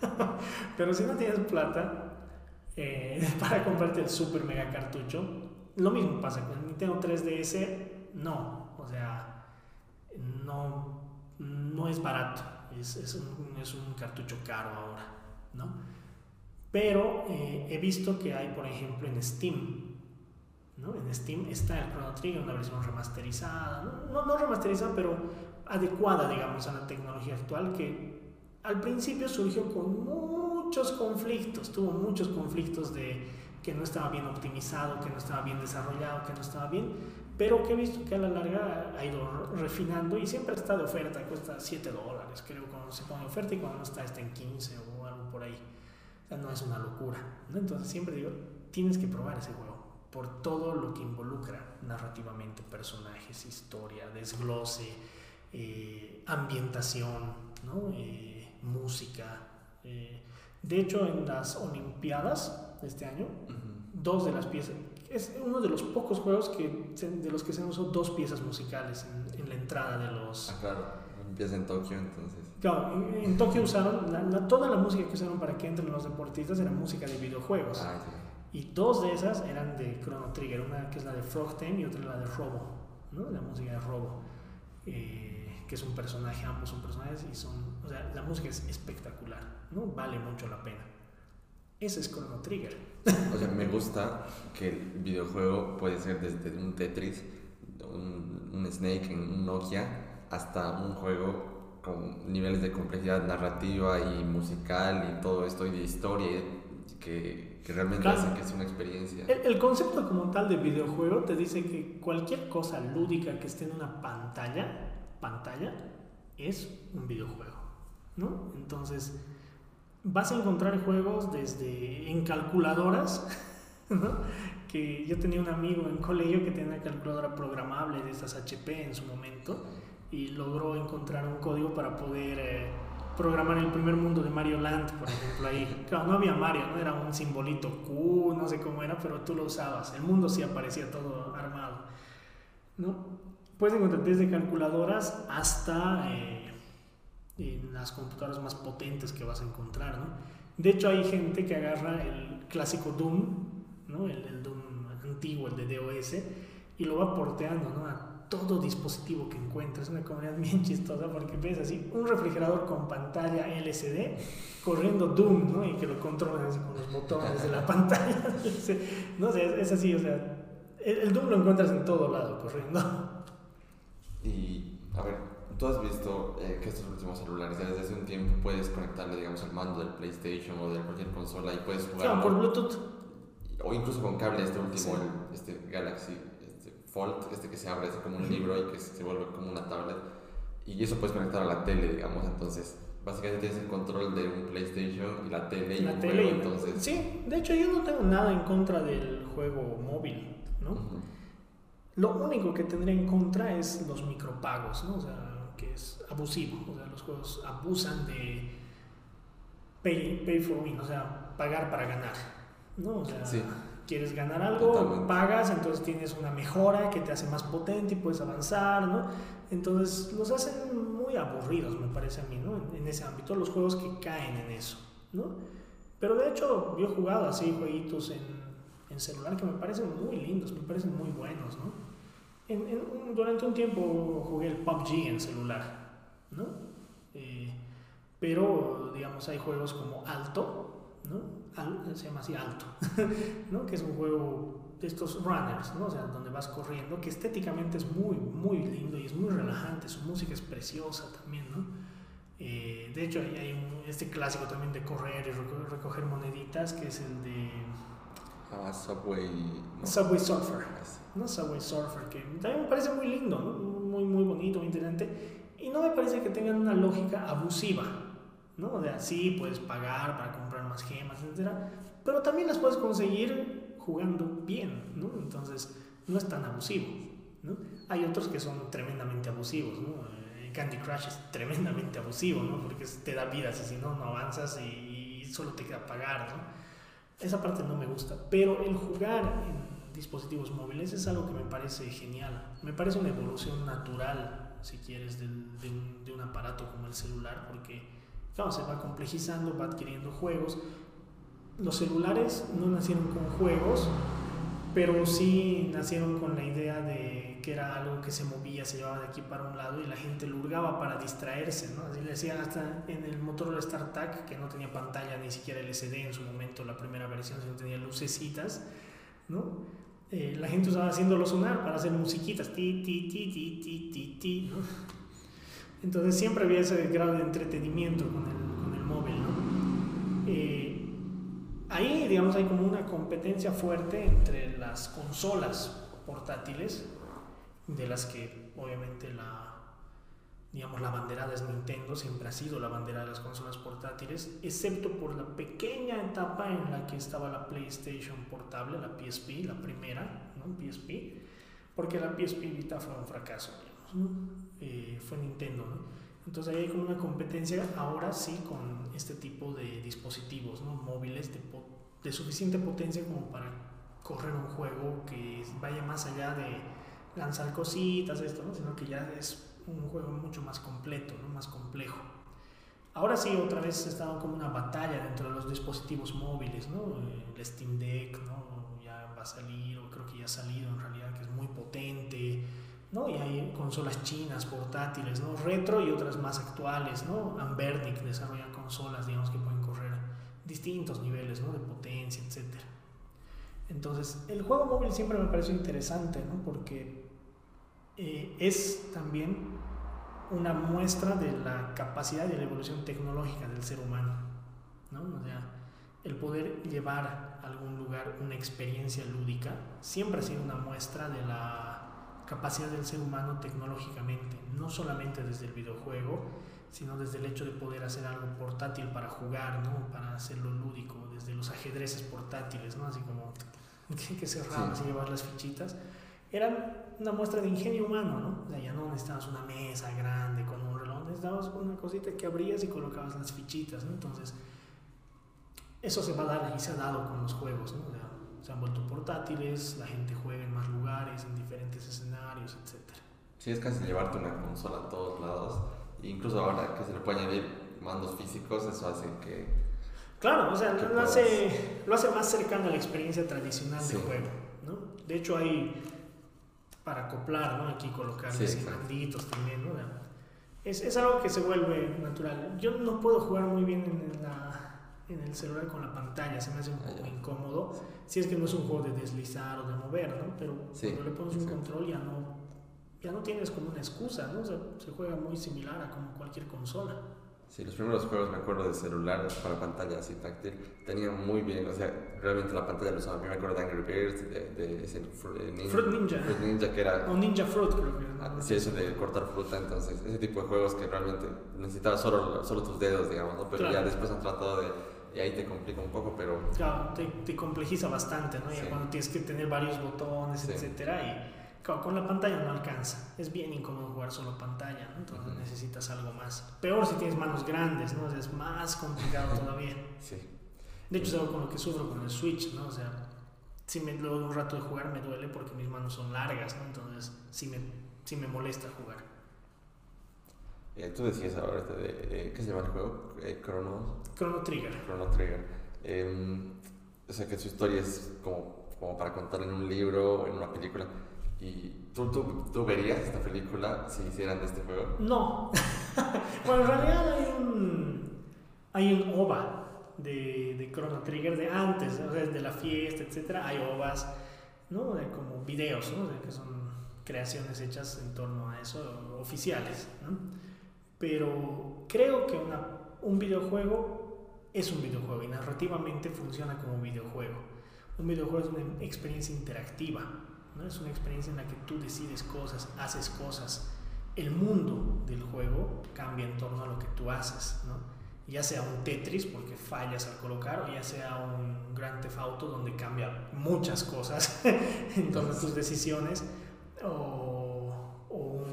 B: [laughs] Pero si no tienes plata eh, [laughs] para comprarte el Super Mega cartucho, lo mismo pasa con el Nintendo 3DS. No, o sea, no, no es barato. es, es, un, es un, cartucho caro ahora, ¿no? Pero eh, he visto que hay, por ejemplo, en Steam, ¿no? En Steam está el Chrono Trigger, una versión remasterizada, no, remasterizada, pero adecuada, digamos, a la tecnología actual, que al principio surgió con muchos conflictos, tuvo muchos conflictos de que no estaba bien optimizado, que no estaba bien desarrollado, que no estaba bien, pero que he visto que a la larga ha ido refinando y siempre está de oferta, cuesta 7 dólares, creo, cuando se pone oferta y cuando no está está en 15 o algo por ahí. O sea, no es una locura. ¿no? Entonces siempre digo, tienes que probar ese juego por todo lo que involucra narrativamente, personajes, historia, desglose, eh, ambientación, ¿no? eh, música. Eh. De hecho, en las Olimpiadas de este año, dos de las piezas, es uno de los pocos juegos que, de los que se han usado dos piezas musicales en, la entrada de los...
A: Ah, claro, empieza en Tokio entonces.
B: Claro, en, Tokio usaron, toda la música que usaron para que entren los deportistas era música de videojuegos.
A: Ah,
B: y dos de esas eran de Chrono Trigger, una que es la de Frog Tame y otra la de Robo, ¿no? la música de Robo, eh, que es un personaje, ambos son personajes y son, o sea, la música es espectacular, ¿no? vale mucho la pena. Ese es Chrono Trigger. [laughs]
A: O sea, me gusta que el videojuego puede ser desde un Tetris, un, un Snake en un Nokia, hasta un juego con niveles de complejidad narrativa y musical y todo esto y de historia que que realmente hace que es una experiencia.
B: El, concepto como tal de videojuego te dice que cualquier cosa lúdica que esté en una pantalla, pantalla, es un videojuego, ¿no? Entonces, vas a encontrar juegos desde en calculadoras, [laughs] ¿no? Que yo tenía un amigo en colegio que tenía una calculadora programable de estas HP en su momento y logró encontrar un código para poder... Eh, programar el primer mundo de Mario Land, por ejemplo, ahí. [laughs] Claro, no había Mario, ¿no? Era un simbolito Q, no sé cómo era, pero tú lo usabas. El mundo sí aparecía todo armado, ¿no? Puedes encontrar desde calculadoras hasta eh, en las computadoras más potentes que vas a encontrar, ¿no? De hecho, hay gente que agarra el clásico Doom, ¿no? El, el Doom antiguo, el de DOS, y lo va porteando, ¿no? Todo dispositivo que encuentras. Es una comunidad [laughs] bien chistosa porque ves así un refrigerador con pantalla LCD corriendo Doom, ¿no? Y que lo controlan así con los botones de la [laughs] pantalla. [laughs] no sé, es así, o sea, el, Doom lo encuentras en todo lado corriendo.
A: Y, a ver, tú has visto eh, que estos últimos celulares ya desde hace un tiempo puedes conectarle, digamos, al mando del PlayStation o de cualquier consola y puedes jugar.
B: Claro, por Bluetooth.
A: O incluso con cable, este último, este Galaxy este que se abre así como un libro y que se vuelve como una tablet. Y eso puedes conectar a la tele, digamos. Entonces, básicamente tienes el control de un PlayStation y la tele y la tele entonces...
B: Sí, de hecho yo no tengo nada en contra del juego móvil, ¿no? Lo único que tendría en contra es los micropagos, ¿no? O sea, que es abusivo. O sea, los juegos abusan de pay, pay for win, o sea, pagar para ganar, ¿no? O sea, sí quieres ganar algo, pagas, entonces tienes una mejora que te hace más potente y puedes avanzar, ¿no? Entonces los hacen muy aburridos, me parece a mí, ¿no? En, ese ámbito, los juegos que caen en eso, ¿no? Pero de hecho, yo he jugado así jueguitos en, en celular que me parecen muy lindos, me parecen muy buenos, ¿no? En, durante un tiempo jugué el PUBG en celular, ¿no? Eh, pero, digamos, hay juegos como Alto, ¿no? Se llama así Alto, [laughs] ¿no? que es un juego de estos runners, ¿no? o sea, donde vas corriendo, que estéticamente es muy, muy lindo y es muy relajante, su música es preciosa también, ¿no? Eh, de hecho, hay, un, este clásico también de correr y recoger moneditas, que es el de...
A: Ah, Subway...
B: Subway Surfer, ¿no? Subway Surfer, que también me parece muy lindo, ¿no? muy, muy bonito, muy interesante, y no me parece que tengan una lógica abusiva, ¿no? O sea, sí, puedes pagar para comprar más gemas, etcétera, pero también las puedes conseguir jugando bien, ¿no? Entonces, no es tan abusivo, ¿no? Hay otros que son tremendamente abusivos, ¿no? Eh, Candy Crush es tremendamente abusivo, ¿no? Porque te da vidas y si no, no avanzas y, solo te queda pagar, ¿no? Esa parte no me gusta, pero el jugar en dispositivos móviles es algo que me parece genial. Me parece una evolución natural, si quieres, de, de un aparato como el celular, porque Claro, se va complejizando, va adquiriendo juegos. Los celulares no nacieron con juegos pero sí nacieron con la idea de que era algo que se movía, se llevaba de aquí para un lado y la gente lo hurgaba para distraerse, ¿no? Así le decían hasta en el Motorola StarTAC, que no tenía pantalla ni siquiera LCD en su momento, la primera versión, sino tenía lucecitas, ¿no? Eh, la gente usaba haciéndolo sonar para hacer musiquitas, ti, ti, ti, ti, ti, ti, ti, ¿no? Entonces siempre había ese grado de entretenimiento con el, con el móvil, ¿no? Eh, ahí, digamos, hay como una competencia fuerte entre las consolas portátiles, de las que obviamente la, digamos, la banderada es Nintendo, siempre ha sido la bandera de las consolas portátiles, excepto por la pequeña etapa en la que estaba la PlayStation portable, la PSP, la primera, ¿no? PSP, porque la PSP Vita fue un fracaso, eh, fue Nintendo. Entonces ahí hay como una competencia ahora sí con este tipo de dispositivos móviles de, de, suficiente potencia como para correr un juego que vaya más allá de lanzar cositas, esto, ¿no? sino que ya es un juego mucho más completo, más complejo. Ahora sí, otra vez estado como una batalla dentro de los dispositivos móviles, el Steam Deck ya va a salir, o creo que ya ha salido en realidad, que es muy potente ¿no? Y hay consolas chinas, portátiles, ¿no? Retro y otras más actuales, ¿no? Ambernic desarrolla consolas, digamos, que pueden correr distintos niveles, ¿no? De potencia, etc. Entonces, el juego móvil siempre me parece interesante, ¿no? Porque eh, es también una muestra de la capacidad y la evolución tecnológica del ser humano, ¿no? O sea, el poder llevar a algún lugar una experiencia lúdica siempre ha sido una muestra de la capacidad del ser humano tecnológicamente, no solamente desde el videojuego, sino desde el hecho de poder hacer algo portátil para jugar, ¿no? para hacerlo lúdico, desde los ajedrezes portátiles, ¿no? así como [laughs] que cerrabas y llevar las fichitas, eran una muestra de ingenio humano, ¿no? O sea, ya no necesitabas una mesa grande con un reloj, necesitabas una cosita que abrías y colocabas las fichitas, ¿no? Entonces, eso se va a dar y se ha dado con los juegos, ¿no? se han vuelto portátiles, la gente juega lugares, en diferentes escenarios, etc.
A: Sí, es casi llevarte una consola a todos lados. incluso ahora que se le puede añadir mandos físicos, eso hace que...
B: Claro, o sea, lo, hace, lo hace más cercano a la experiencia tradicional de juego. ¿no? De hecho, hay para acoplar, ¿no? aquí colocar sí, manditos también. ¿no? Es, es algo que se vuelve natural. Yo no puedo jugar muy bien en la en el celular con la pantalla, se me hace un poco ah, incómodo. Si es que no es un juego de deslizar o de mover, ¿no? Pero cuando le pones un control ya no, ya no tienes como una excusa, ¿no? se juega muy similar a como cualquier consola.
A: Sí, los primeros juegos me acuerdo de celular para pantalla así táctil, tenían muy bien, o sea, realmente la pantalla lo usaba. Yo me acuerdo de Angry Birds, de, de ese
B: ninja, Fruit Ninja.
A: Fruit Ninja que era.
B: O Ninja Fruit, creo que
A: era. Ah, sí, eso de cortar fruta, entonces, ese tipo de juegos que realmente necesitabas solo, solo tus dedos, digamos, ¿no? Pero ya después han tratado de y ahí te complica un poco, pero...
B: Claro, te, te complejiza bastante, ¿no? Ya cuando tienes que tener varios botones, etcétera, y con la pantalla no alcanza. Es bien incómodo jugar solo pantalla, ¿no? Entonces necesitas algo más. Peor si tienes manos grandes, ¿no? es más complicado [laughs] todavía.
A: sí.
B: De hecho, es algo con lo que sufro con el Switch, ¿no? O sea, si me luego un rato de jugar me duele porque mis manos son largas, ¿no? Entonces, sí me, sí me molesta jugar.
A: Eh, tú decías ahora de, de, ¿qué se llama el juego? Eh, Chrono...
B: Chrono Trigger.
A: Chrono Trigger. Em, o sea, que su historia es como, como para contar en un libro o en una película. ¿Y tú, tú, tú, verías esta película si hicieran de este juego?
B: No. [laughs] bueno, en realidad hay un, hay un OVA de, de Chrono Trigger de antes, o sea, de la fiesta, etc. Hay OVAs, ¿no? De como videos, ¿no? De que son creaciones hechas en torno a eso, oficiales, ¿no? Pero creo que una, un videojuego es un videojuego y narrativamente funciona como un videojuego. Un videojuego es una experiencia interactiva, ¿no? es una experiencia en la que tú decides cosas, haces cosas. El mundo del juego cambia en torno a lo que tú haces, ¿no? ya sea un Tetris porque fallas al colocar o ya sea un Grand Theft Auto donde cambia muchas cosas [laughs] en torno a tus decisiones o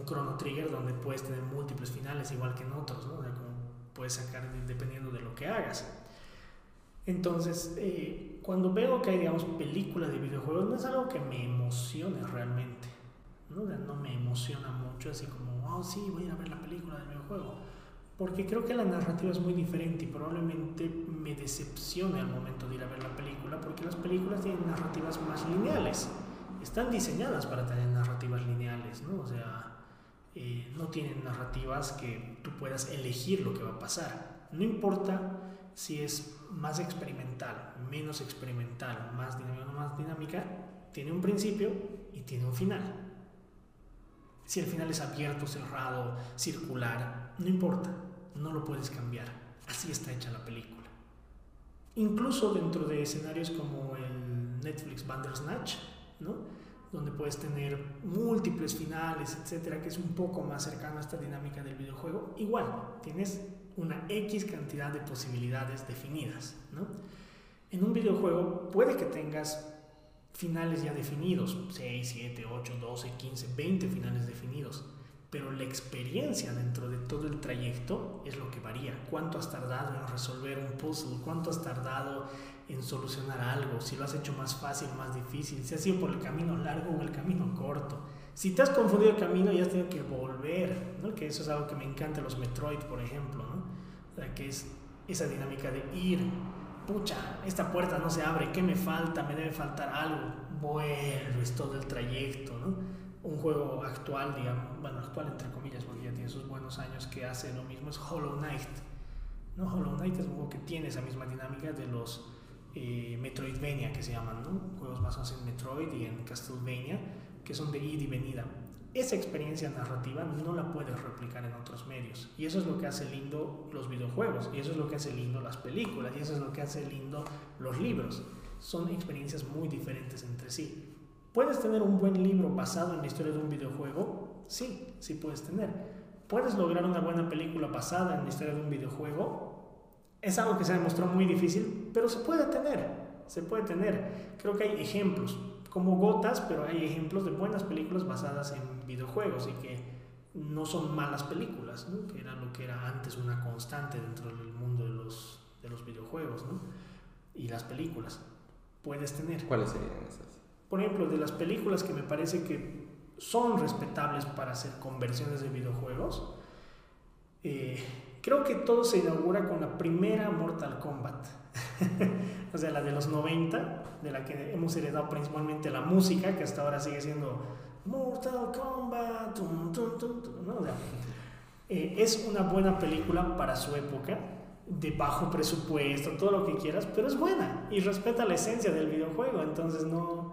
B: Chrono Trigger donde puedes tener múltiples finales igual que en otros, ¿no? como puedes sacar dependiendo de lo que hagas. Entonces, eh, cuando veo que hay, digamos, películas de videojuegos, no es algo que me emocione realmente. ¿no? no me emociona mucho, así como, oh, sí, voy a ir a ver la película del videojuego. porque creo que la narrativa es muy diferente y probablemente me decepcione al momento de ir a ver la película, porque las películas tienen narrativas más lineales, están diseñadas para tener narrativas lineales, ¿no? O sea, eh, no tienen narrativas que tú puedas elegir lo que va a pasar. No importa si es más experimental, menos experimental, más dinámica más dinámica, tiene un principio y tiene un final. Si el final es abierto, cerrado, circular, no importa, no lo puedes cambiar. Así está hecha la película. Incluso dentro de escenarios como el Netflix Bandersnatch, ¿no? Donde puedes tener múltiples finales, etcétera, que es un poco más cercano a esta dinámica del videojuego, igual tienes una X cantidad de posibilidades definidas. ¿no? En un videojuego puede que tengas finales ya definidos, 6, 7, 8, 12, 15, 20 finales definidos, pero la experiencia dentro de todo el trayecto es lo que varía. ¿Cuánto has tardado en resolver un puzzle? ¿Cuánto has tardado en solucionar algo? Si lo has hecho más fácil, más difícil, si has ido por el camino largo o el camino corto. Si te has confundido el camino y has tenido que volver, ¿no? que eso es algo que me encanta los Metroid, por ejemplo, ¿no? o que es esa dinámica de ir, pucha, esta puerta no se abre, ¿qué me falta? Me debe faltar algo, vuelves todo el trayecto, ¿no? Un juego actual, digamos, bueno, actual entre comillas, porque ya tiene sus buenos años que hace lo mismo, es Hollow Knight. ¿no? Hollow Knight es un juego que tiene esa misma dinámica de los eh, Metroidvania que se llaman, ¿no? Juegos basados en Metroid y en Castlevania, que son de ida y venida esa experiencia narrativa no la puedes replicar en otros medios. Y eso es lo que hace lindo los videojuegos, y eso es lo que hace lindo las películas, y eso es lo que hace lindo los libros. Son experiencias muy diferentes entre sí. ¿Puedes tener un buen libro basado en la historia de un videojuego? Sí, sí puedes tener. ¿Puedes lograr una buena película basada en la historia de un videojuego? Es algo que se demostró muy difícil, pero se puede tener. Se puede tener. Creo que hay ejemplos como gotas, pero hay ejemplos de buenas películas basadas en videojuegos y que no son malas películas, que era lo que era antes una constante dentro del mundo de los, de los videojuegos ¿no? y las películas. Puedes tener.
A: ¿Cuáles serían esas?
B: Por ejemplo, de las películas que me parece que son respetables para hacer conversiones de videojuegos, eh, creo que todo se inaugura con la primera Mortal Kombat. [laughs] o sea, la de los 90, de la que hemos heredado principalmente la música, que hasta ahora sigue siendo Mortal Kombat. Eh, es una buena película para su época, de bajo presupuesto, todo lo que quieras, pero es buena y respeta la esencia del videojuego, entonces no,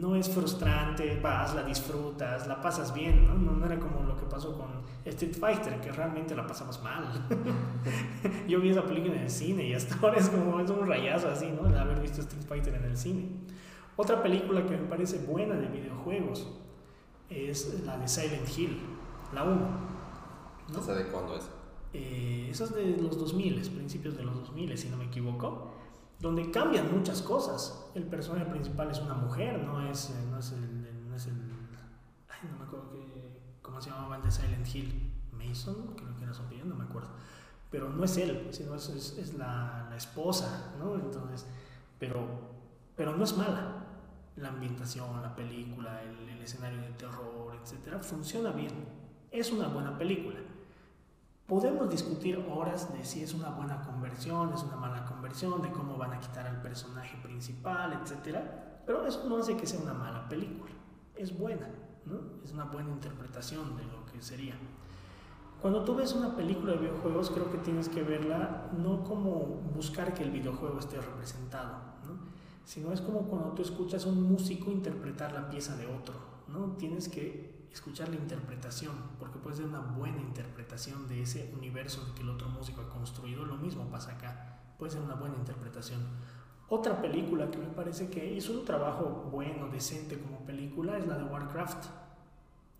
B: no es frustrante, vas, la disfrutas, la pasas bien, ¿no? ¿no? era como lo que pasó con Street Fighter, que realmente la pasamos mal. [laughs] Yo vi esa película en el cine y hasta ahora es como es un rayazo así, ¿no? De haber visto Street Fighter en el cine. Otra película que me parece buena de videojuegos es la de Silent Hill, la 1.
A: ¿no? ¿Esa de cuándo es?
B: Eh, esa es de los 2000, principios de los 2000, si no me equivoco donde cambian muchas cosas. El personaje principal es una mujer, no es, eh, no es, el, no es el... Ay, no me acuerdo que, cómo se llamaba el de Silent Hill. Mason, creo que era su no me acuerdo. Pero no es él, sino es, es, la, la, esposa, ¿no? Entonces, pero, pero no es mala. La ambientación, la película, el, el escenario de terror, etcétera, funciona bien. Es una buena película. Podemos discutir horas de si es una buena conversión, es una mala conversión, de cómo van a quitar al personaje principal, etc. Pero eso no hace que sea una mala película. Es buena, ¿no? Es una buena interpretación de lo que sería. Cuando tú ves una película de videojuegos, creo que tienes que verla no como buscar que el videojuego esté representado, ¿no? sino es como cuando tú escuchas a un músico interpretar la pieza de otro. ¿no? Tienes que escuchar la interpretación, porque puede ser una buena interpretación de ese universo que el otro músico ha construido. Lo mismo pasa acá, puede ser una buena interpretación. Otra película que me parece que hizo un trabajo bueno, decente como película, es la de Warcraft.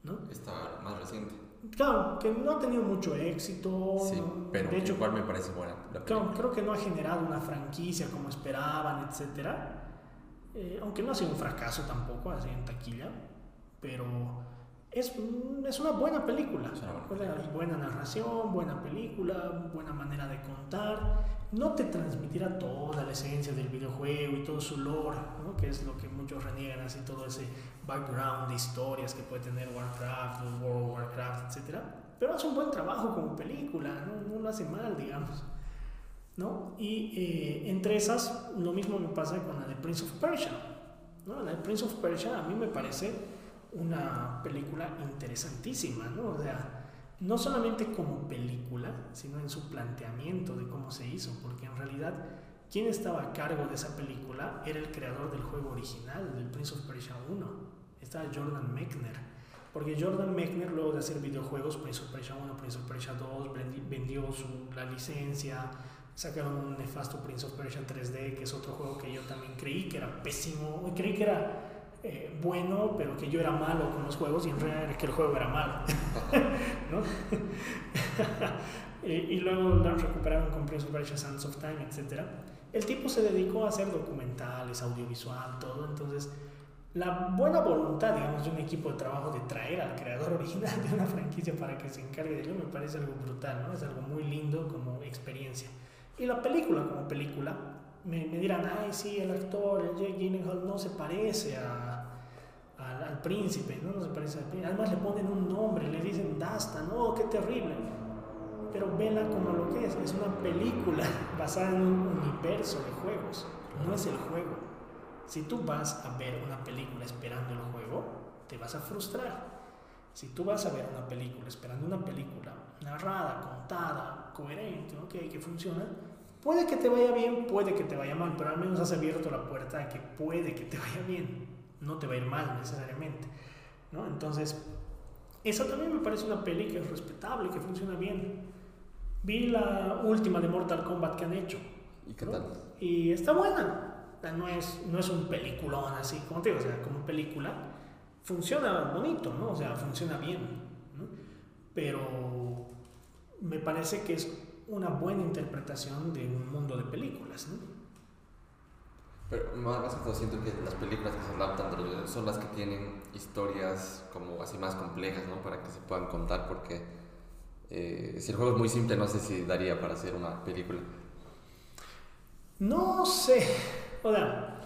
B: ¿no?
A: Está más reciente.
B: Claro, que no ha tenido mucho éxito.
A: Sí, pero de hecho, igual me parece buena.
B: claro, creo que no ha generado una franquicia como esperaban, etc. Eh, aunque no ha sido un fracaso tampoco, así en taquilla. Pero es, es una buena película. Buena, buena narración, buena película, buena manera de contar. No te transmitirá toda la esencia del videojuego y todo su lore, ¿no? que es lo que muchos reniegan, así todo ese background de historias que puede tener Warcraft, World of Warcraft, etc. pero hace un buen trabajo como película, no, no lo hace mal, digamos. ¿no? Y eh, entre esas, lo mismo me pasa con la de Prince of Persia. ¿no? La de Prince of Persia a mí me parece una película interesantísima, ¿no? O sea, no solamente como película, sino en su planteamiento de cómo se hizo, porque en realidad quien estaba a cargo de esa película era el creador del juego original, del Prince of Persia 1, estaba Jordan Mechner, porque Jordan Mechner luego de hacer videojuegos, Prince of Persia 1, Prince of Persia 2, vendió su, la licencia, sacaron un nefasto Prince of Persia 3D, que es otro juego que yo también creí que era pésimo, creí que era eh, bueno, pero que yo era malo con los juegos y en realidad era que el juego era malo. [laughs] ¿no? [laughs] y, luego lo recuperaron con Prince of Persia Sands of Time, etc. El tipo se dedicó a hacer documentales, audiovisual, todo. Entonces, la buena voluntad, digamos, de un equipo de trabajo de traer al creador [laughs] original de una franquicia para que se encargue de ello me parece algo brutal, ¿no? Es algo muy lindo como experiencia. Y la película como película, me, me dirán, ay, sí, el actor, el Jake Gyllenhaal, no se parece a al, príncipe, ¿no? se parece al príncipe. Además le ponen un nombre, le dicen Dasta, no, qué terrible. Pero vela como lo que es, es una película [laughs] basada en un universo de juegos, no es el juego. Si tú vas a ver una película esperando el juego, te vas a frustrar. Si tú vas a ver una película esperando una película narrada, contada, coherente, okay, que funciona, puede que te vaya bien, puede que te vaya mal, pero al menos has abierto la puerta a que puede que te vaya bien no te va a ir mal necesariamente. ¿no? Entonces, esa también me parece una peli que es respetable, que funciona bien. Vi la última de Mortal Kombat que han hecho.
A: ¿Y qué tal?
B: Y está buena. No es, no es un peliculón así, como te digo, o sea, como película, funciona bonito, ¿no? O sea, funciona bien, ¿no? Pero me parece que es una buena interpretación de un mundo de películas, ¿no?
A: Pero más, que todo siento que las películas que se adaptan son las que tienen historias como así más complejas, ¿no? Para que se puedan contar, porque eh, si el juego es muy simple, no sé si daría para hacer una película.
B: No sé. O sea,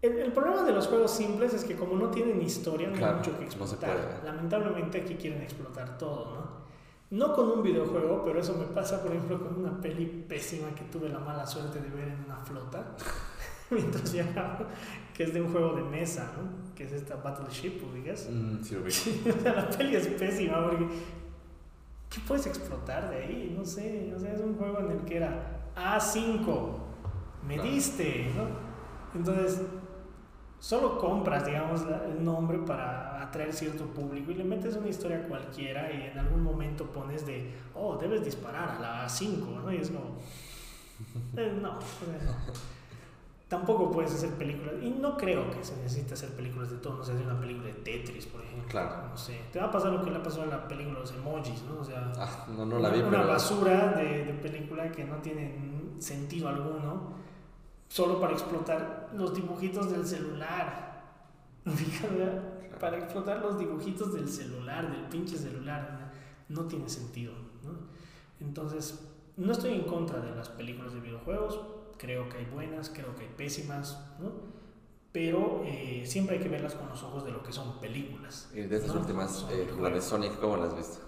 B: el, problema de los juegos simples es que como no tienen historia, no hay mucho que explotar. Lamentablemente aquí quieren explotar todo, ¿no? No con un videojuego, pero eso me pasa, por ejemplo, con una peli pésima que tuve la mala suerte de ver en una flota. [laughs] mientras viajaba, que es de un juego de mesa, ¿no? Que es esta Battleship, digas.
A: Mm, [laughs] sí,
B: o sea, la peli es pésima porque. ¿Qué puedes explotar de ahí? No sé. O sea, es un juego en el que era A5. Me diste, ¿no? Entonces, solo compras, digamos, el nombre para atraer cierto público y le metes una historia cualquiera y en algún momento pones de, oh, debes disparar a la A5, ¿no? Y es como. [laughs] Eh, no tampoco puedes hacer películas. Y no creo que se necesite hacer películas de todo. No sé, hacer una película de Tetris, por ejemplo.
A: Claro.
B: No sé. Te va a pasar lo que le pasó a la película de los emojis, ¿no? O sea,
A: ah, no, no la vi,
B: una, basura de, de, película que no tiene sentido alguno. Solo para explotar los dibujitos del celular. [laughs] para explotar los dibujitos del celular, del pinche celular. No tiene sentido, ¿no? Entonces, no estoy en contra de las películas de videojuegos creo que hay buenas, creo que hay pésimas, ¿no? Pero eh, siempre hay que verlas con los ojos de lo que son películas.
A: Y de esas últimas, eh, la de Sonic, ¿cómo la has visto?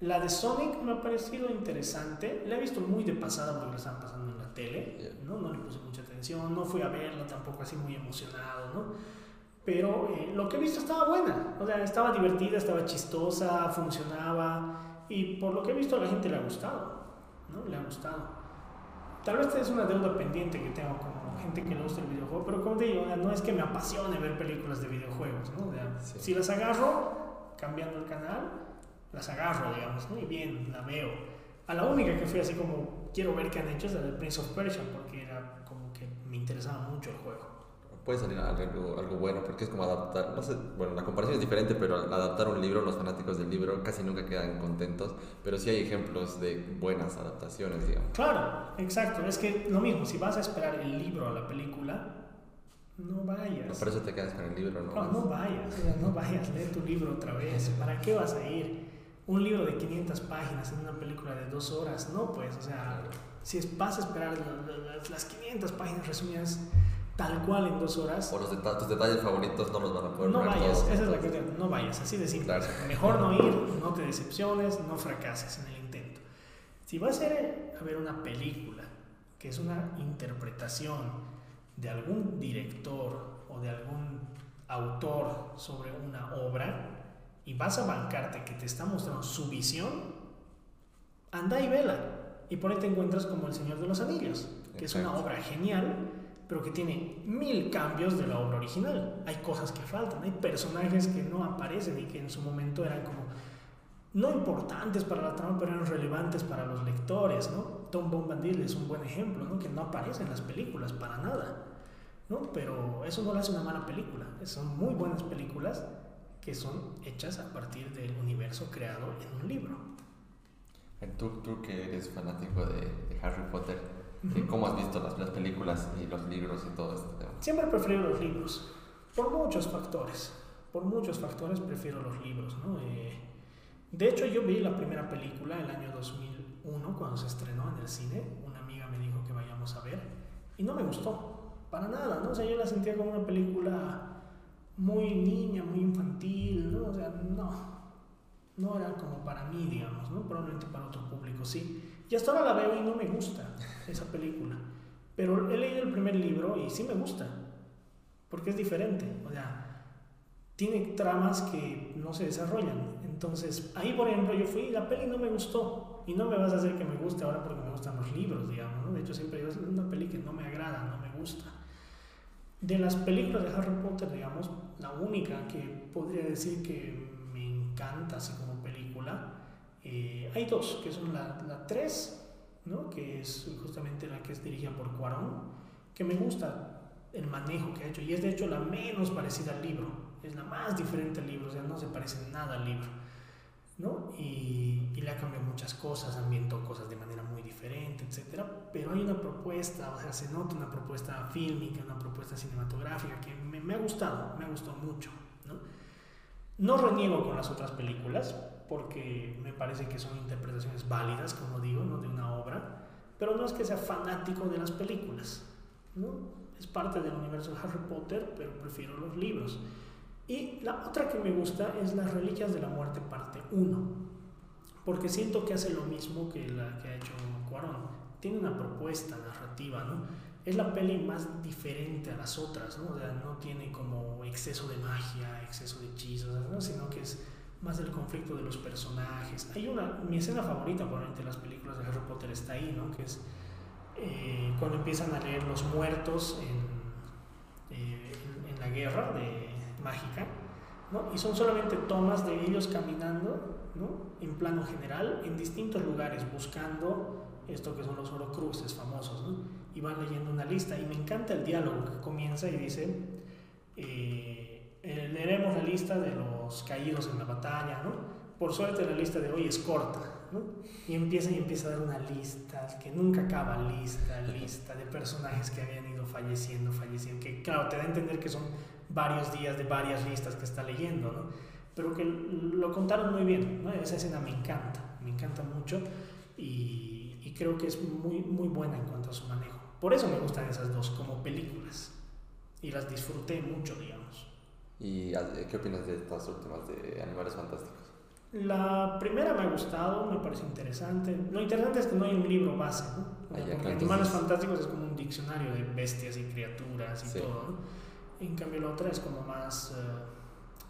B: La de Sonic me ha parecido interesante. La he visto muy de pasada porque la estaban pasando en la tele, ¿no? No le puse mucha atención, no fui a verla tampoco así muy emocionado, ¿no? Pero eh, lo que he visto estaba buena, o sea, estaba divertida, estaba chistosa, funcionaba y por lo que he visto a la gente le ha gustado, ¿no? Le ha gustado. Tal vez es una deuda pendiente que tengo con gente que le gusta el videojuego, pero como te digo, no es que me apasione ver películas de videojuegos, ¿no? Si las agarro, cambiando el canal, las agarro, digamos, ¿no? Y bien, la veo. A la única que fui así como, quiero ver qué han hecho es la de Prince of Persia, porque era como que me interesaba mucho el juego
A: puede salir algo, algo bueno, porque es como adaptar, no sé, bueno, la comparación es diferente, pero adaptar un libro, los fanáticos del libro casi nunca quedan contentos, pero sí hay ejemplos de buenas adaptaciones, digamos.
B: Claro, exacto, es que lo mismo, si vas a esperar el libro a la película, no vayas. No,
A: por eso te quedas con el libro, ¿no?
B: No, no vayas, no vayas, lee tu libro otra vez, ¿para qué vas a ir? Un libro de 500 páginas en una película de dos horas, no, pues, o sea, si vas a esperar las 500 páginas resumidas tal cual en dos horas.
A: O los tus detalles favoritos no los van a poder
B: No vayas, esa es la cuestión, no vayas, así de simple. Mejor no ir, no te decepciones, no fracases en el intento. Si vas a ir a ver una película, que es una interpretación de algún director o de algún autor sobre una obra, y vas a bancarte que te está mostrando su visión, anda y vela. Y por ahí te encuentras como El Señor de los Anillos, que es una obra genial, pero que tiene mil cambios de la obra original. Hay cosas que faltan, hay personajes que no aparecen y que en su momento eran como no importantes para la trama, pero eran relevantes para los lectores, ¿no? Tom Bombadil es un buen ejemplo, ¿no? Que no aparece en las películas para nada, ¿no? Pero eso no le hace una mala película, son muy buenas películas que son hechas a partir del universo creado en un libro.
A: Tú, tú que eres fanático de, Harry Potter, ¿cómo has visto las, las, películas y los libros y todo esto?
B: Siempre prefiero los libros, por muchos factores. Por muchos factores prefiero los libros. ¿no? Eh, de hecho, yo vi la primera película el año 2001, cuando se estrenó en el cine. Una amiga me dijo que vayamos a ver y no me gustó, para nada. ¿no? O sea, yo la sentía como una película muy niña, muy infantil, ¿no? O sea, no, no era como para mí, digamos, ¿no? Probablemente para otro público, sí. Y hasta ahora la veo y no me gusta esa película. Pero he leído el primer libro y sí me gusta, porque es diferente, o sea, tiene tramas que no se desarrollan. Entonces, ahí por ejemplo yo fui y la peli no me gustó. Y no me vas a hacer que me guste ahora porque me gustan los libros, digamos, ¿no? De hecho, siempre digo, es una peli que no me agrada, no me gusta. De las películas de Harry Potter, digamos, la única que podría decir que me encanta así como película, eh, hay dos, que son la, la 3, ¿no? que es justamente la que es dirigida por Cuarón, que me gusta el manejo que ha hecho, y es de hecho la menos parecida al libro, es la más diferente al libro, o sea, no se parece nada al libro. ¿no? Y, y, le ha cambiado muchas cosas, ambientó cosas de manera muy diferente, etc. Pero hay una propuesta, o sea, se nota una propuesta fílmica, una propuesta cinematográfica que me, me ha gustado, me ha gustado mucho, ¿no? No reniego con las otras películas, porque me parece que son interpretaciones válidas, como digo, ¿no? de una obra, pero no es que sea fanático de las películas, ¿no? Es parte del universo de Harry Potter, pero prefiero los libros. Y la otra que me gusta es Las Reliquias de la Muerte, parte 1, porque siento que hace lo mismo que la que ha hecho Cuarón. Tiene una propuesta narrativa, ¿no? Es la peli más diferente a las otras, ¿no? O sea, no tiene como exceso de magia, exceso de hechizos, ¿no? sino que es más el conflicto de los personajes. Hay una, mi escena favorita probablemente de las películas de Harry Potter está ahí, ¿no? Que es eh, cuando empiezan a leer los muertos en, eh, en la guerra de mágica, ¿no? y son solamente tomas de ellos caminando ¿no? en plano general en distintos lugares buscando esto que son los orocruces famosos, ¿no? y van leyendo una lista. Y me encanta el diálogo que comienza y dice, eh, eh, leeremos la lista de los caídos en la batalla, ¿no? Por suerte la lista de hoy es corta, ¿no? Y empieza y empieza a dar una lista, que nunca acaba, lista, [laughs] lista de personajes que habían ido falleciendo, falleciendo, que claro, te da a entender que son varios días de varias listas que está leyendo, ¿no? Pero que lo contaron muy bien, ¿no? Esa escena me encanta, me encanta mucho y, y, creo que es muy, muy buena en cuanto a su manejo. Por eso me gustan esas dos como películas y las disfruté mucho, digamos.
A: ¿Y qué opinas de estas últimas de Animales Fantásticos?
B: La primera me ha gustado, me parece interesante. Lo interesante es que no hay un libro base, ¿no? Ah, porque Animales Fantásticos es como un diccionario de bestias y criaturas y todo, ¿no? En cambio, la otra es como más.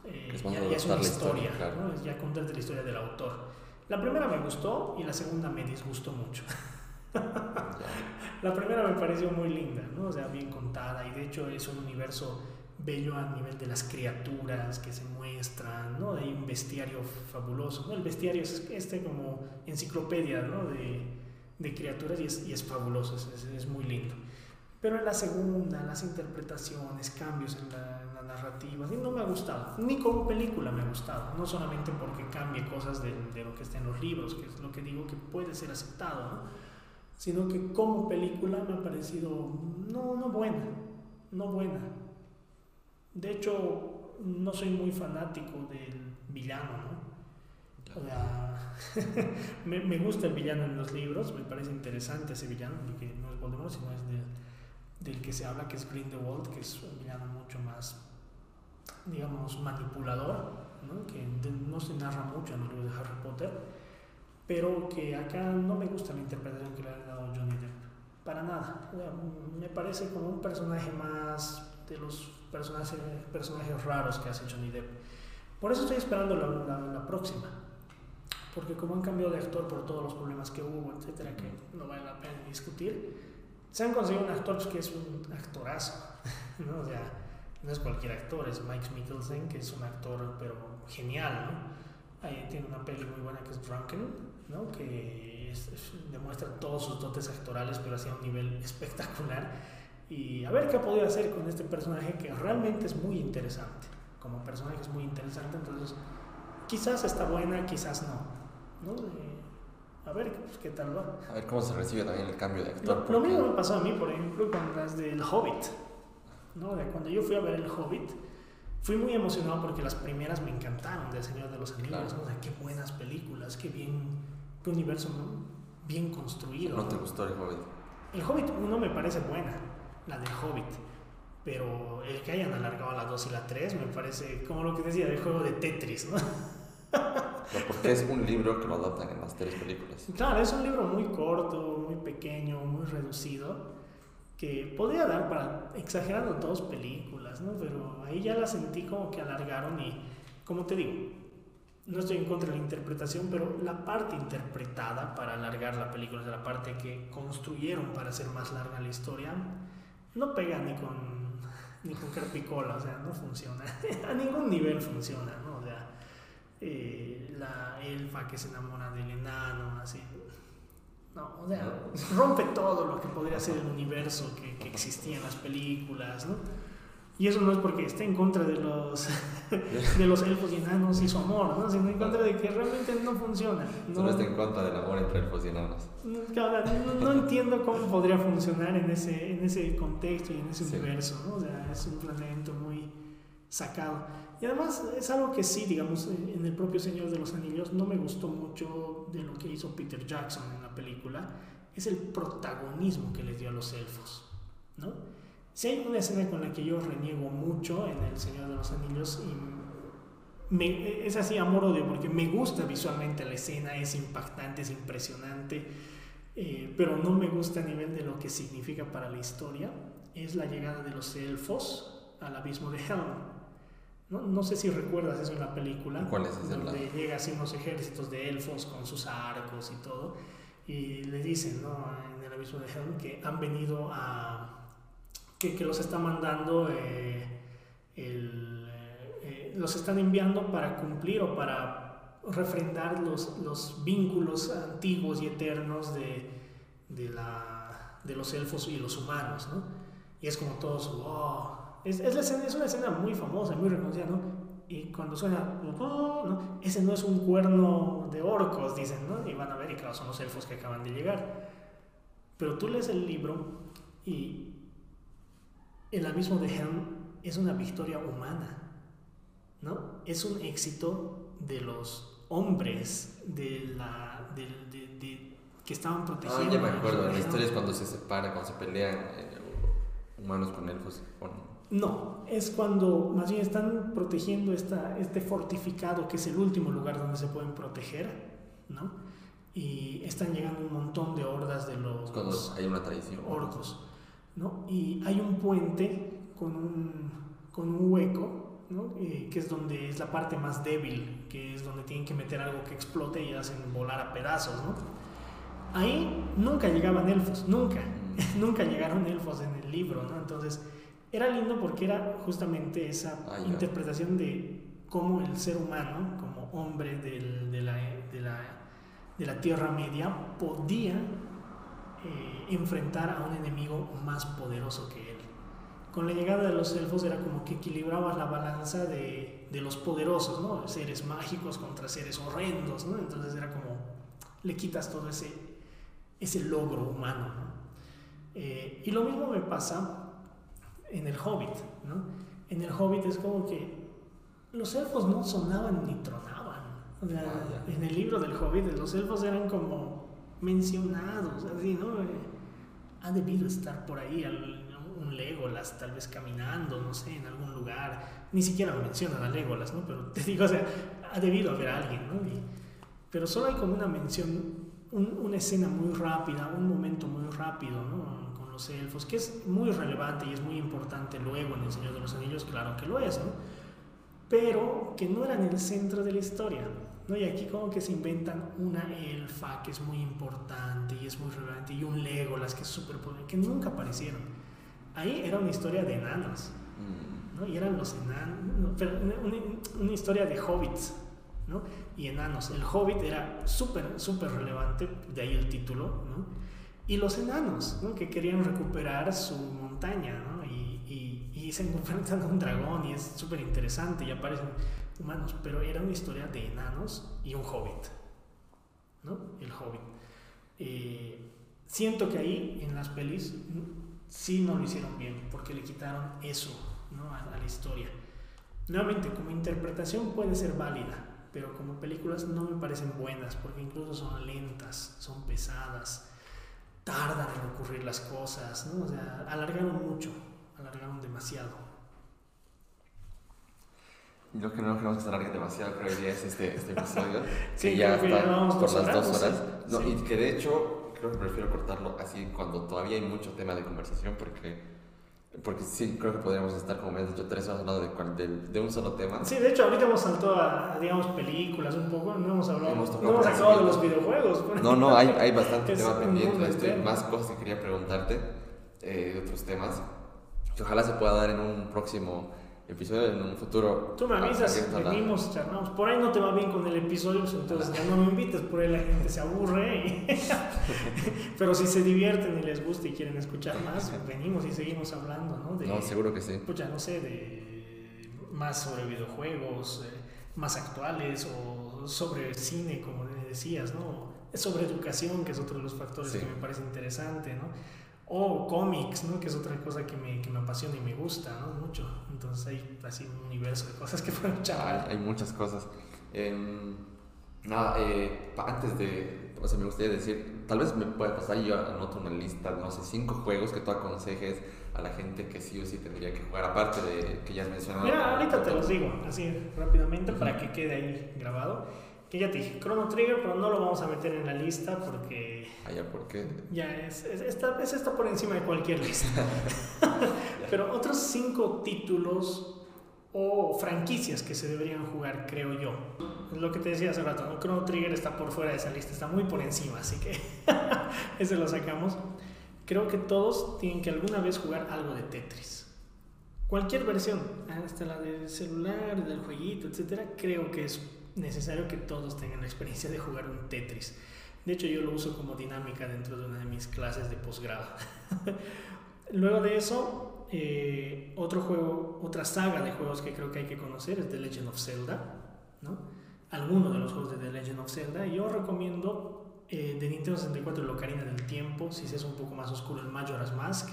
B: Eh, eh es ya, es una historia, ¿no? Es ya contarte la historia del autor. La primera me gustó y la segunda me disgustó mucho. [laughs] la primera me pareció muy linda, ¿no? O sea, bien contada y de hecho es un universo bello a nivel de las criaturas que se muestran, ¿no? Hay un bestiario fabuloso, ¿no? El bestiario es este como enciclopedia, ¿no? De, de criaturas y es, y es fabuloso, es, es muy lindo. Pero en la segunda, las interpretaciones, cambios en la, narrativa, no me ha gustado. Ni como película me ha gustado. No solamente porque cambie cosas de, de, lo que está en los libros, que es lo que digo que puede ser aceptado, ¿no? sino que como película me ha parecido no, no buena. No buena. De hecho, no soy muy fanático del villano, ¿no? O sea, [laughs] me, me, gusta el villano en los libros, me parece interesante ese villano, porque no es Voldemort, sino es de del que se habla, que es Grindelwald, que es un villano mucho más, digamos, manipulador, ¿no? que no se narra mucho en el libro de Harry Potter, pero que acá no me gusta la interpretación que le ha dado Johnny Depp, para nada. me parece como un personaje más de los personajes, personajes raros que hace Johnny Depp. Por eso estoy esperando la, la, próxima. Porque como han cambiado de actor por todos los problemas que hubo, etcétera, que no vale la pena discutir, se han conseguido un actor que es un actorazo. [laughs] ¿no? O sea, no es cualquier actor, es Mike Mikkelsen, que es un actor pero genial. ¿no? Ahí tiene una peli muy buena que es Drunken, ¿no? que demuestra todos sus dotes actorales, pero así a un nivel espectacular y a ver qué ha podido hacer con este personaje que realmente es muy interesante. Como personaje es muy interesante, entonces quizás está buena, quizás no. ¿no? a ver pues, qué tal va.
A: A ver cómo se recibe también el cambio de actor.
B: Lo, mismo me pasó a mí, por ejemplo, con las del Hobbit. ¿no? De cuando yo fui a ver el Hobbit, fui muy emocionado porque las primeras me encantaron del Señor de los Anillos. ¿no? qué buenas películas, qué bien, qué universo bien construido.
A: ¿No te gustó el Hobbit?
B: El Hobbit 1 me parece buena la del Hobbit. Pero el que hayan alargado la 2 y la 3 me parece como lo que decía del juego de Tetris, ¿no?
A: porque es un libro que lo adaptan en las tres películas.
B: Claro, es un libro muy corto, muy pequeño, muy reducido, que podría dar para, exagerando, dos películas, ¿no? Pero ahí ya la sentí como que alargaron y, como te digo, no estoy en contra de la interpretación, pero la parte interpretada para alargar la película, la parte que construyeron para hacer más larga la historia, no pega ni con, ni con carpicola, o sea, no funciona. [laughs] A ningún nivel funciona, ¿no? O sea, eh, la elfa que se enamora del enano, así. No, o sea, rompe todo lo que podría ser el universo que, que existía en las películas, ¿no? Y eso no es porque esté en contra de los, [laughs] de los elfos y enanos y su amor, ¿no? sino en contra de que realmente no funciona.
A: No, Solo está en contra del amor entre elfos y enanos.
B: No, no, entiendo cómo podría funcionar en ese, en ese contexto y en ese universo. ¿no? O sea, es un planteamiento muy sacado. Y además es algo que sí, digamos, en el propio Señor de los Anillos no me gustó mucho de lo que hizo Peter Jackson en la película, es el protagonismo que le dio a los elfos. ¿no? Si hay una escena con la que yo reniego mucho en El Señor de los Anillos y me, es así amor odio porque me gusta visualmente la escena, es impactante, es impresionante, eh, pero no me gusta a nivel de lo que significa para la historia, es la llegada de los elfos al abismo de Helm. No, no sé si recuerdas eso en la película.
A: ¿Cuál es ese
B: Donde llega así unos ejércitos de elfos con sus arcos y todo, y le dicen ¿no? en el abismo de Helm que han venido a que, los está mandando, eh, el, eh, los están enviando para cumplir o para refrendar los, los vínculos antiguos y eternos de, de, la, de, los elfos y los humanos, ¿no? Y es como todo su... Oh, es, es, es, una escena muy famosa, muy reconocida, ¿no? Y cuando suena, ¿no? ese no es un cuerno de orcos, dicen, ¿no? Y van a ver, y claro, son los elfos que acaban de llegar. Pero tú lees el libro y el abismo de Helm es una victoria humana, ¿no? Es un éxito de los hombres de la, de, de, que estaban protegiendo.
A: Ah, ya me acuerdo, la historia es cuando se separa, cuando se pelean eh, humanos con elfos.
B: No, es cuando más bien están protegiendo esta, este fortificado que es el último lugar donde se pueden proteger, ¿no? Y están llegando un montón de hordas de los...
A: Cuando hay una traición.
B: Orcos. ¿No? Y hay un puente con un, con un hueco, ¿no? Eh, que es donde es la parte más débil, que es donde tienen que meter algo que explote y hacen volar a pedazos, ¿no? Ahí nunca llegaban elfos, nunca, [laughs] nunca llegaron elfos en el libro, ¿no? Entonces era lindo porque era justamente esa ah, interpretación de cómo el ser humano, como hombre del, de, la, de, la, de la Tierra Media, podía eh, enfrentar a un enemigo más poderoso que él. Con la llegada de los elfos era como que equilibraba la balanza de, de los poderosos, ¿no? Seres mágicos contra seres horrendos, ¿no? Entonces era como, le quitas todo ese, ese logro humano, eh, y lo mismo me pasa en el Hobbit, ¿no? En el Hobbit es como que los elfos no sonaban ni tronaban. Ah, en el libro del Hobbit los elfos eran como mencionados, así, ¿no? Eh, ha debido estar por ahí un Legolas tal vez caminando, no sé, en algún lugar. Ni siquiera lo mencionan a Legolas, ¿no? Pero te [laughs] digo, o sea, ha debido haber alguien, ¿no? pero solo hay como una mención, una escena muy rápida, un momento muy rápido, ¿no? Con los elfos, que es muy relevante y es muy importante luego en El Señor de los Anillos, claro que lo es, ¿no? Pero que no era en el centro de la historia. ¿no? Y aquí como que se inventan una elfa que es muy importante y es muy relevante y un Legolas que es súper poderoso, que nunca aparecieron. Ahí era una historia de enanos, ¿no? Y eran los enanos, pero una, una, historia de hobbits, ¿no? Y enanos. El hobbit era súper, súper relevante, de ahí el título, ¿no? Y los enanos, ¿no? Que querían recuperar su montaña, ¿no? Y, y, y se enfrentan a un dragón y es súper interesante y aparecen humanos, pero era una historia de enanos y un hobbit, ¿no? El hobbit. Eh, siento que ahí en las pelis sí no lo hicieron bien, porque le quitaron eso ¿no? a, a la historia. Nuevamente, como interpretación puede ser válida, pero como películas no me parecen buenas, porque incluso son lentas, son pesadas, tardan en ocurrir las cosas, ¿no? O sea, alargaron mucho, alargaron demasiado.
A: Lo que no queremos que se alargue demasiado, creo que es este, este episodio. [laughs] sí, que ya está por las dos horas. No, Y que de hecho, creo que prefiero cortarlo así cuando todavía hay mucho tema de conversación, porque porque sí, creo que podríamos estar, como me has dicho, tres horas hablando de, de, de, un solo tema.
B: Sí, de hecho, ahorita hemos saltado a, digamos, películas un poco, no hemos hablado, hemos no hemos acabado de los videojuegos.
A: No, no, hay, hay bastante tema pendiente, esto más cosas que quería preguntarte, eh, de otros temas, que ojalá se pueda dar en un próximo episodio en un futuro.
B: Tú me avisas, venimos, charlamos. Por ahí no te va bien con el episodio, pues entonces ya no me invites, por ahí la gente se aburre. [laughs] Pero si se divierten y les gusta y quieren escuchar más, venimos y seguimos hablando, ¿no?
A: no, seguro que sí.
B: Pues ya no sé, de más sobre videojuegos, eh, más actuales o sobre cine, como decías, ¿no? Sobre educación, que es otro de los factores que me parece interesante, ¿no? O cómics, ¿no? que es otra cosa que me, que me apasiona y me gusta ¿no? mucho. Entonces hay así un universo de cosas que fueron
A: chavales. Hay, muchas cosas. Em, nada, eh, antes de, o sea, me gustaría decir, tal vez me pueda pasar, yo anoto una lista, no sé, cinco juegos que tú aconsejes a la gente que sí o sí tendría que jugar, aparte de que ya has mencionado.
B: Mira, ahorita te los digo, así rápidamente, para que quede ahí grabado que ya te dije, Chrono Trigger, pero no lo vamos a meter en la lista porque...
A: Ah, ya, ¿por qué?
B: Ya, es, es, está, es está por encima de cualquier lista. [laughs] pero otros cinco títulos o franquicias que se deberían jugar, creo yo. Es lo que te decía hace rato, ¿no? Chrono Trigger está por fuera de esa lista, está muy por encima, así que [laughs] ese lo sacamos. Creo que todos tienen que alguna vez jugar algo de Tetris. Cualquier versión, hasta la del celular, del jueguito, etcétera, creo que es necesario que todos tengan la experiencia de jugar un Tetris. De hecho, yo lo uso como dinámica dentro de una de mis clases de posgrado. [laughs] Luego de eso, eh, otro juego, otra saga de juegos que creo que hay que conocer es The Legend of Zelda, ¿no? Alguno de los juegos de The Legend of Zelda. Yo recomiendo eh, de Nintendo 64 el Ocarina del Tiempo, si se es un poco más oscuro, el Majora's Mask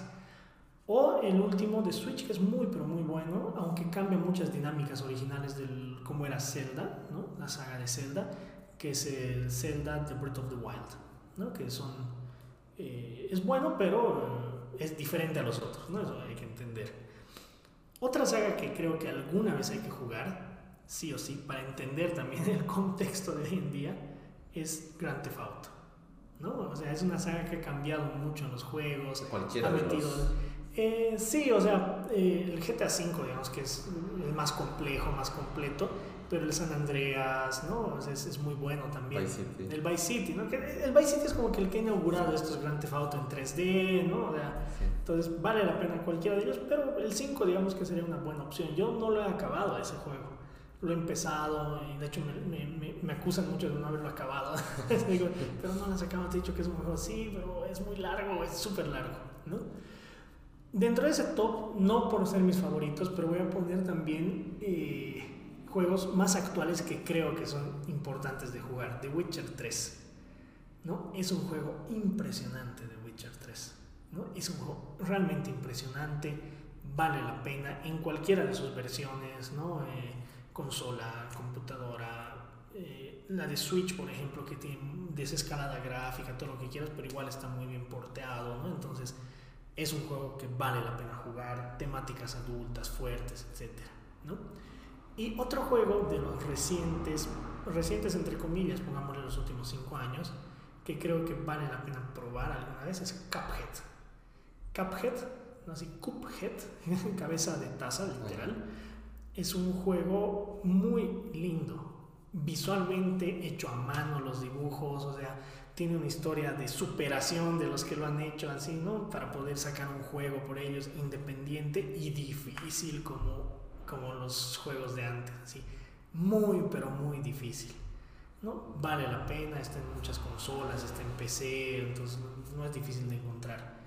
B: o el último de Switch, que es muy, pero muy bueno, aunque cambia muchas dinámicas originales del cómo era Zelda, ¿no? la saga de Zelda, que es el Zelda The Breath of the Wild, ¿no? que son, eh, es bueno, pero es diferente a los otros, ¿no? eso hay que entender. Otra saga que creo que alguna vez hay que jugar, sí o sí, para entender también el contexto de hoy en día, es Grand Theft Auto. ¿no? O sea, es una saga que ha cambiado mucho en los juegos.
A: Cualquiera
B: ha metido, eh, sí, o sea, eh, el GTA V, digamos que es el más complejo, más completo, pero el San Andreas, ¿no? Es, es muy bueno también.
A: Vice City.
B: El Vice City, ¿no? Que el Vice City es como que el que ha inaugurado estos Grand Theft Auto en 3D, ¿no? Entonces vale la pena cualquiera de ellos, pero el 5, digamos que sería una buena opción. Yo no lo he acabado ese juego. Lo he empezado y de hecho me, me, me acusan mucho de no haberlo acabado. [laughs] Digo, pero no lo has acabado, te he dicho que es un juego así, pero es muy largo, es súper largo, ¿no? Dentro de ese top, no por ser mis favoritos, pero voy a poner también eh, juegos más actuales que creo que son importantes de jugar. The Witcher 3. ¿no? Es un juego impresionante, The Witcher 3. ¿no? Es un juego realmente impresionante, vale la pena en cualquiera de sus versiones, ¿no? Eh, consola, computadora, eh, la de Switch, por ejemplo, que tiene desescalada gráfica, todo lo que quieras, pero igual está muy bien porteado, ¿no? Entonces, es un juego que vale la pena jugar, temáticas adultas, fuertes, etc. ¿no? Y otro juego de los recientes, recientes entre comillas, pongámosle los últimos 5 años, que creo que vale la pena probar alguna vez es Cuphead. Cuphead, así Cuphead, [laughs] cabeza de taza literal, es un juego muy lindo, visualmente hecho a mano los dibujos, o sea, tiene una historia de superación de los que lo han hecho así, ¿no? Para poder sacar un juego por ellos independiente y difícil como, como los juegos de antes, así. Muy, pero muy difícil. ¿no? Vale la pena, está en muchas consolas, está en PC, entonces no es difícil de encontrar.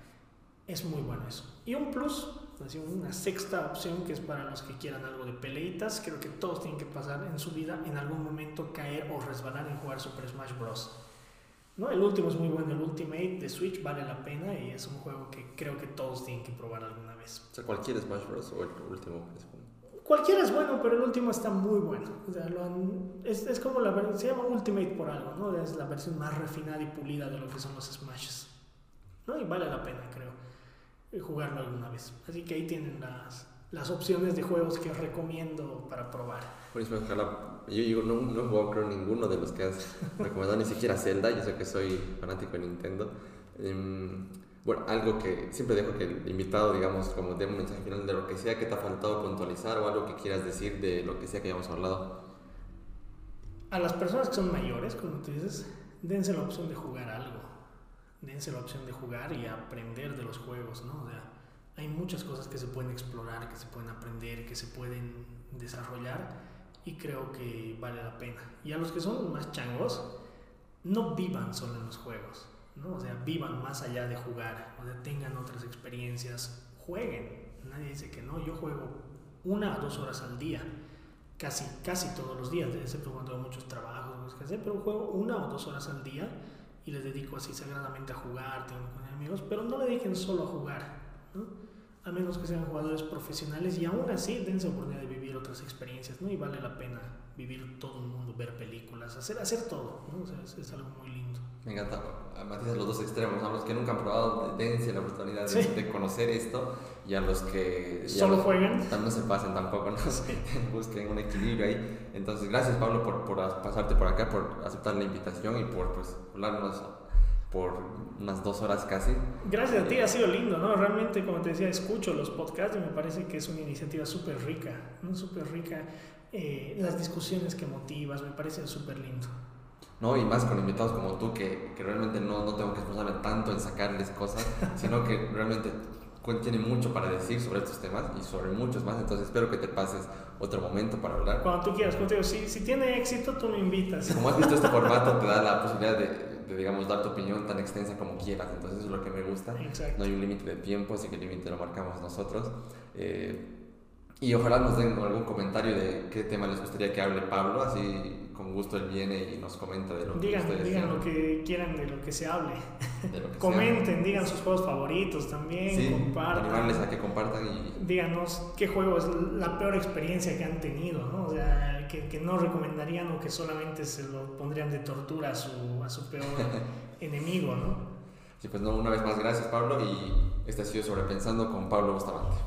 B: Es muy bueno eso. Y un plus, así una sexta opción que es para los que quieran algo de peleitas, creo que todos tienen que pasar en su vida en algún momento caer o resbalar en jugar Super Smash Bros. ¿No? El último es muy bueno, el Ultimate de Switch vale la pena y es un juego que creo que todos tienen que probar alguna vez.
A: O sea, cualquier Smash Bros. o el último es bueno.
B: Cualquiera es bueno, pero el último está muy bueno. O sea, es, es, como la se llama Ultimate por algo, ¿no? Es la versión más refinada y pulida de lo que son los Smashes. ¿no? Y vale la pena, creo, jugarlo alguna vez. Así que ahí tienen las, las opciones de juegos que os recomiendo para probar.
A: Buenísimo, ojalá. Yo digo, no, no he jugado creo ninguno de los que has [laughs] recomendado, ni siquiera Zelda. Yo sé que soy fanático de Nintendo. Um, bueno, algo que siempre dejo que el invitado, digamos, como dé un mensaje final de lo que sea que te ha faltado puntualizar o algo que quieras decir de lo que sea que hayamos hablado.
B: A las personas que son mayores, como tú dices, dense la opción de jugar algo. Dense la opción de jugar y aprender de los juegos, ¿no? O sea, hay muchas cosas que se pueden explorar, que se pueden aprender, que se pueden desarrollar y creo que vale la pena. Y a los que son más changos, no vivan solo en los juegos ¿no? O sea, vivan más allá de jugar, o sea, tengan otras experiencias, jueguen. Nadie dice que no, yo juego una o dos horas al día, casi, casi todos los días, excepto cuando tengo muchos trabajos, que hacer, pero juego una o dos horas al día y les dedico así sagradamente a jugar, tengo con amigos, pero no le dediquen solo a jugar, ¿no? A menos que sean jugadores profesionales y aún así dense oportunidad de vivir otras experiencias, ¿no? Y vale la pena vivir todo el mundo, ver películas, hacer, hacer todo, ¿no? O sea, es algo muy lindo.
A: Me encanta, matizas los dos extremos, a los que nunca han probado, dense la oportunidad de, conocer esto y a los que
B: solo juegan,
A: no se pasen tampoco, ¿no? [laughs] busquen un equilibrio ahí. Entonces, gracias Pablo por, por, pasarte por acá, por aceptar la invitación y por pues, hablarnos por unas dos horas casi.
B: Gracias a ti, ha sido lindo, ¿no? Realmente, como te decía, escucho los podcasts y me parece que es una iniciativa súper rica, ¿no? Súper rica. Eh, las discusiones que motivas, me parece súper lindo.
A: ¿no? Y más con invitados como tú, que, que realmente no, no, tengo que esforzarme tanto en sacarles cosas, [laughs] sino que realmente tiene mucho para decir sobre estos temas y sobre muchos más, entonces espero que te pases otro momento para hablar.
B: Cuando tú quieras, contigo, si, si tiene éxito, tú me invitas.
A: Como has visto, este formato te da la posibilidad de, de, digamos, dar tu opinión tan extensa como quieras, entonces eso es lo que me gusta. No hay un límite de tiempo, así que el límite lo marcamos nosotros. Eh, y ojalá nos den algún comentario de qué tema les gustaría que hable Pablo, así con gusto él viene y nos comenta de lo
B: que Digan, digan lo que quieran de lo que se hable. [laughs] Comenten, digan sus juegos favoritos también,
A: sí, compartan. Animarles a que compartan y...
B: Díganos qué juego es la peor experiencia que han tenido, ¿no? O sea, que, que no recomendarían o que solamente se lo pondrían de tortura a su, a su peor [laughs] enemigo, ¿no?
A: Sí, pues no, una vez más, gracias Pablo y este ha sido Sobrepensando con Pablo Bustamante.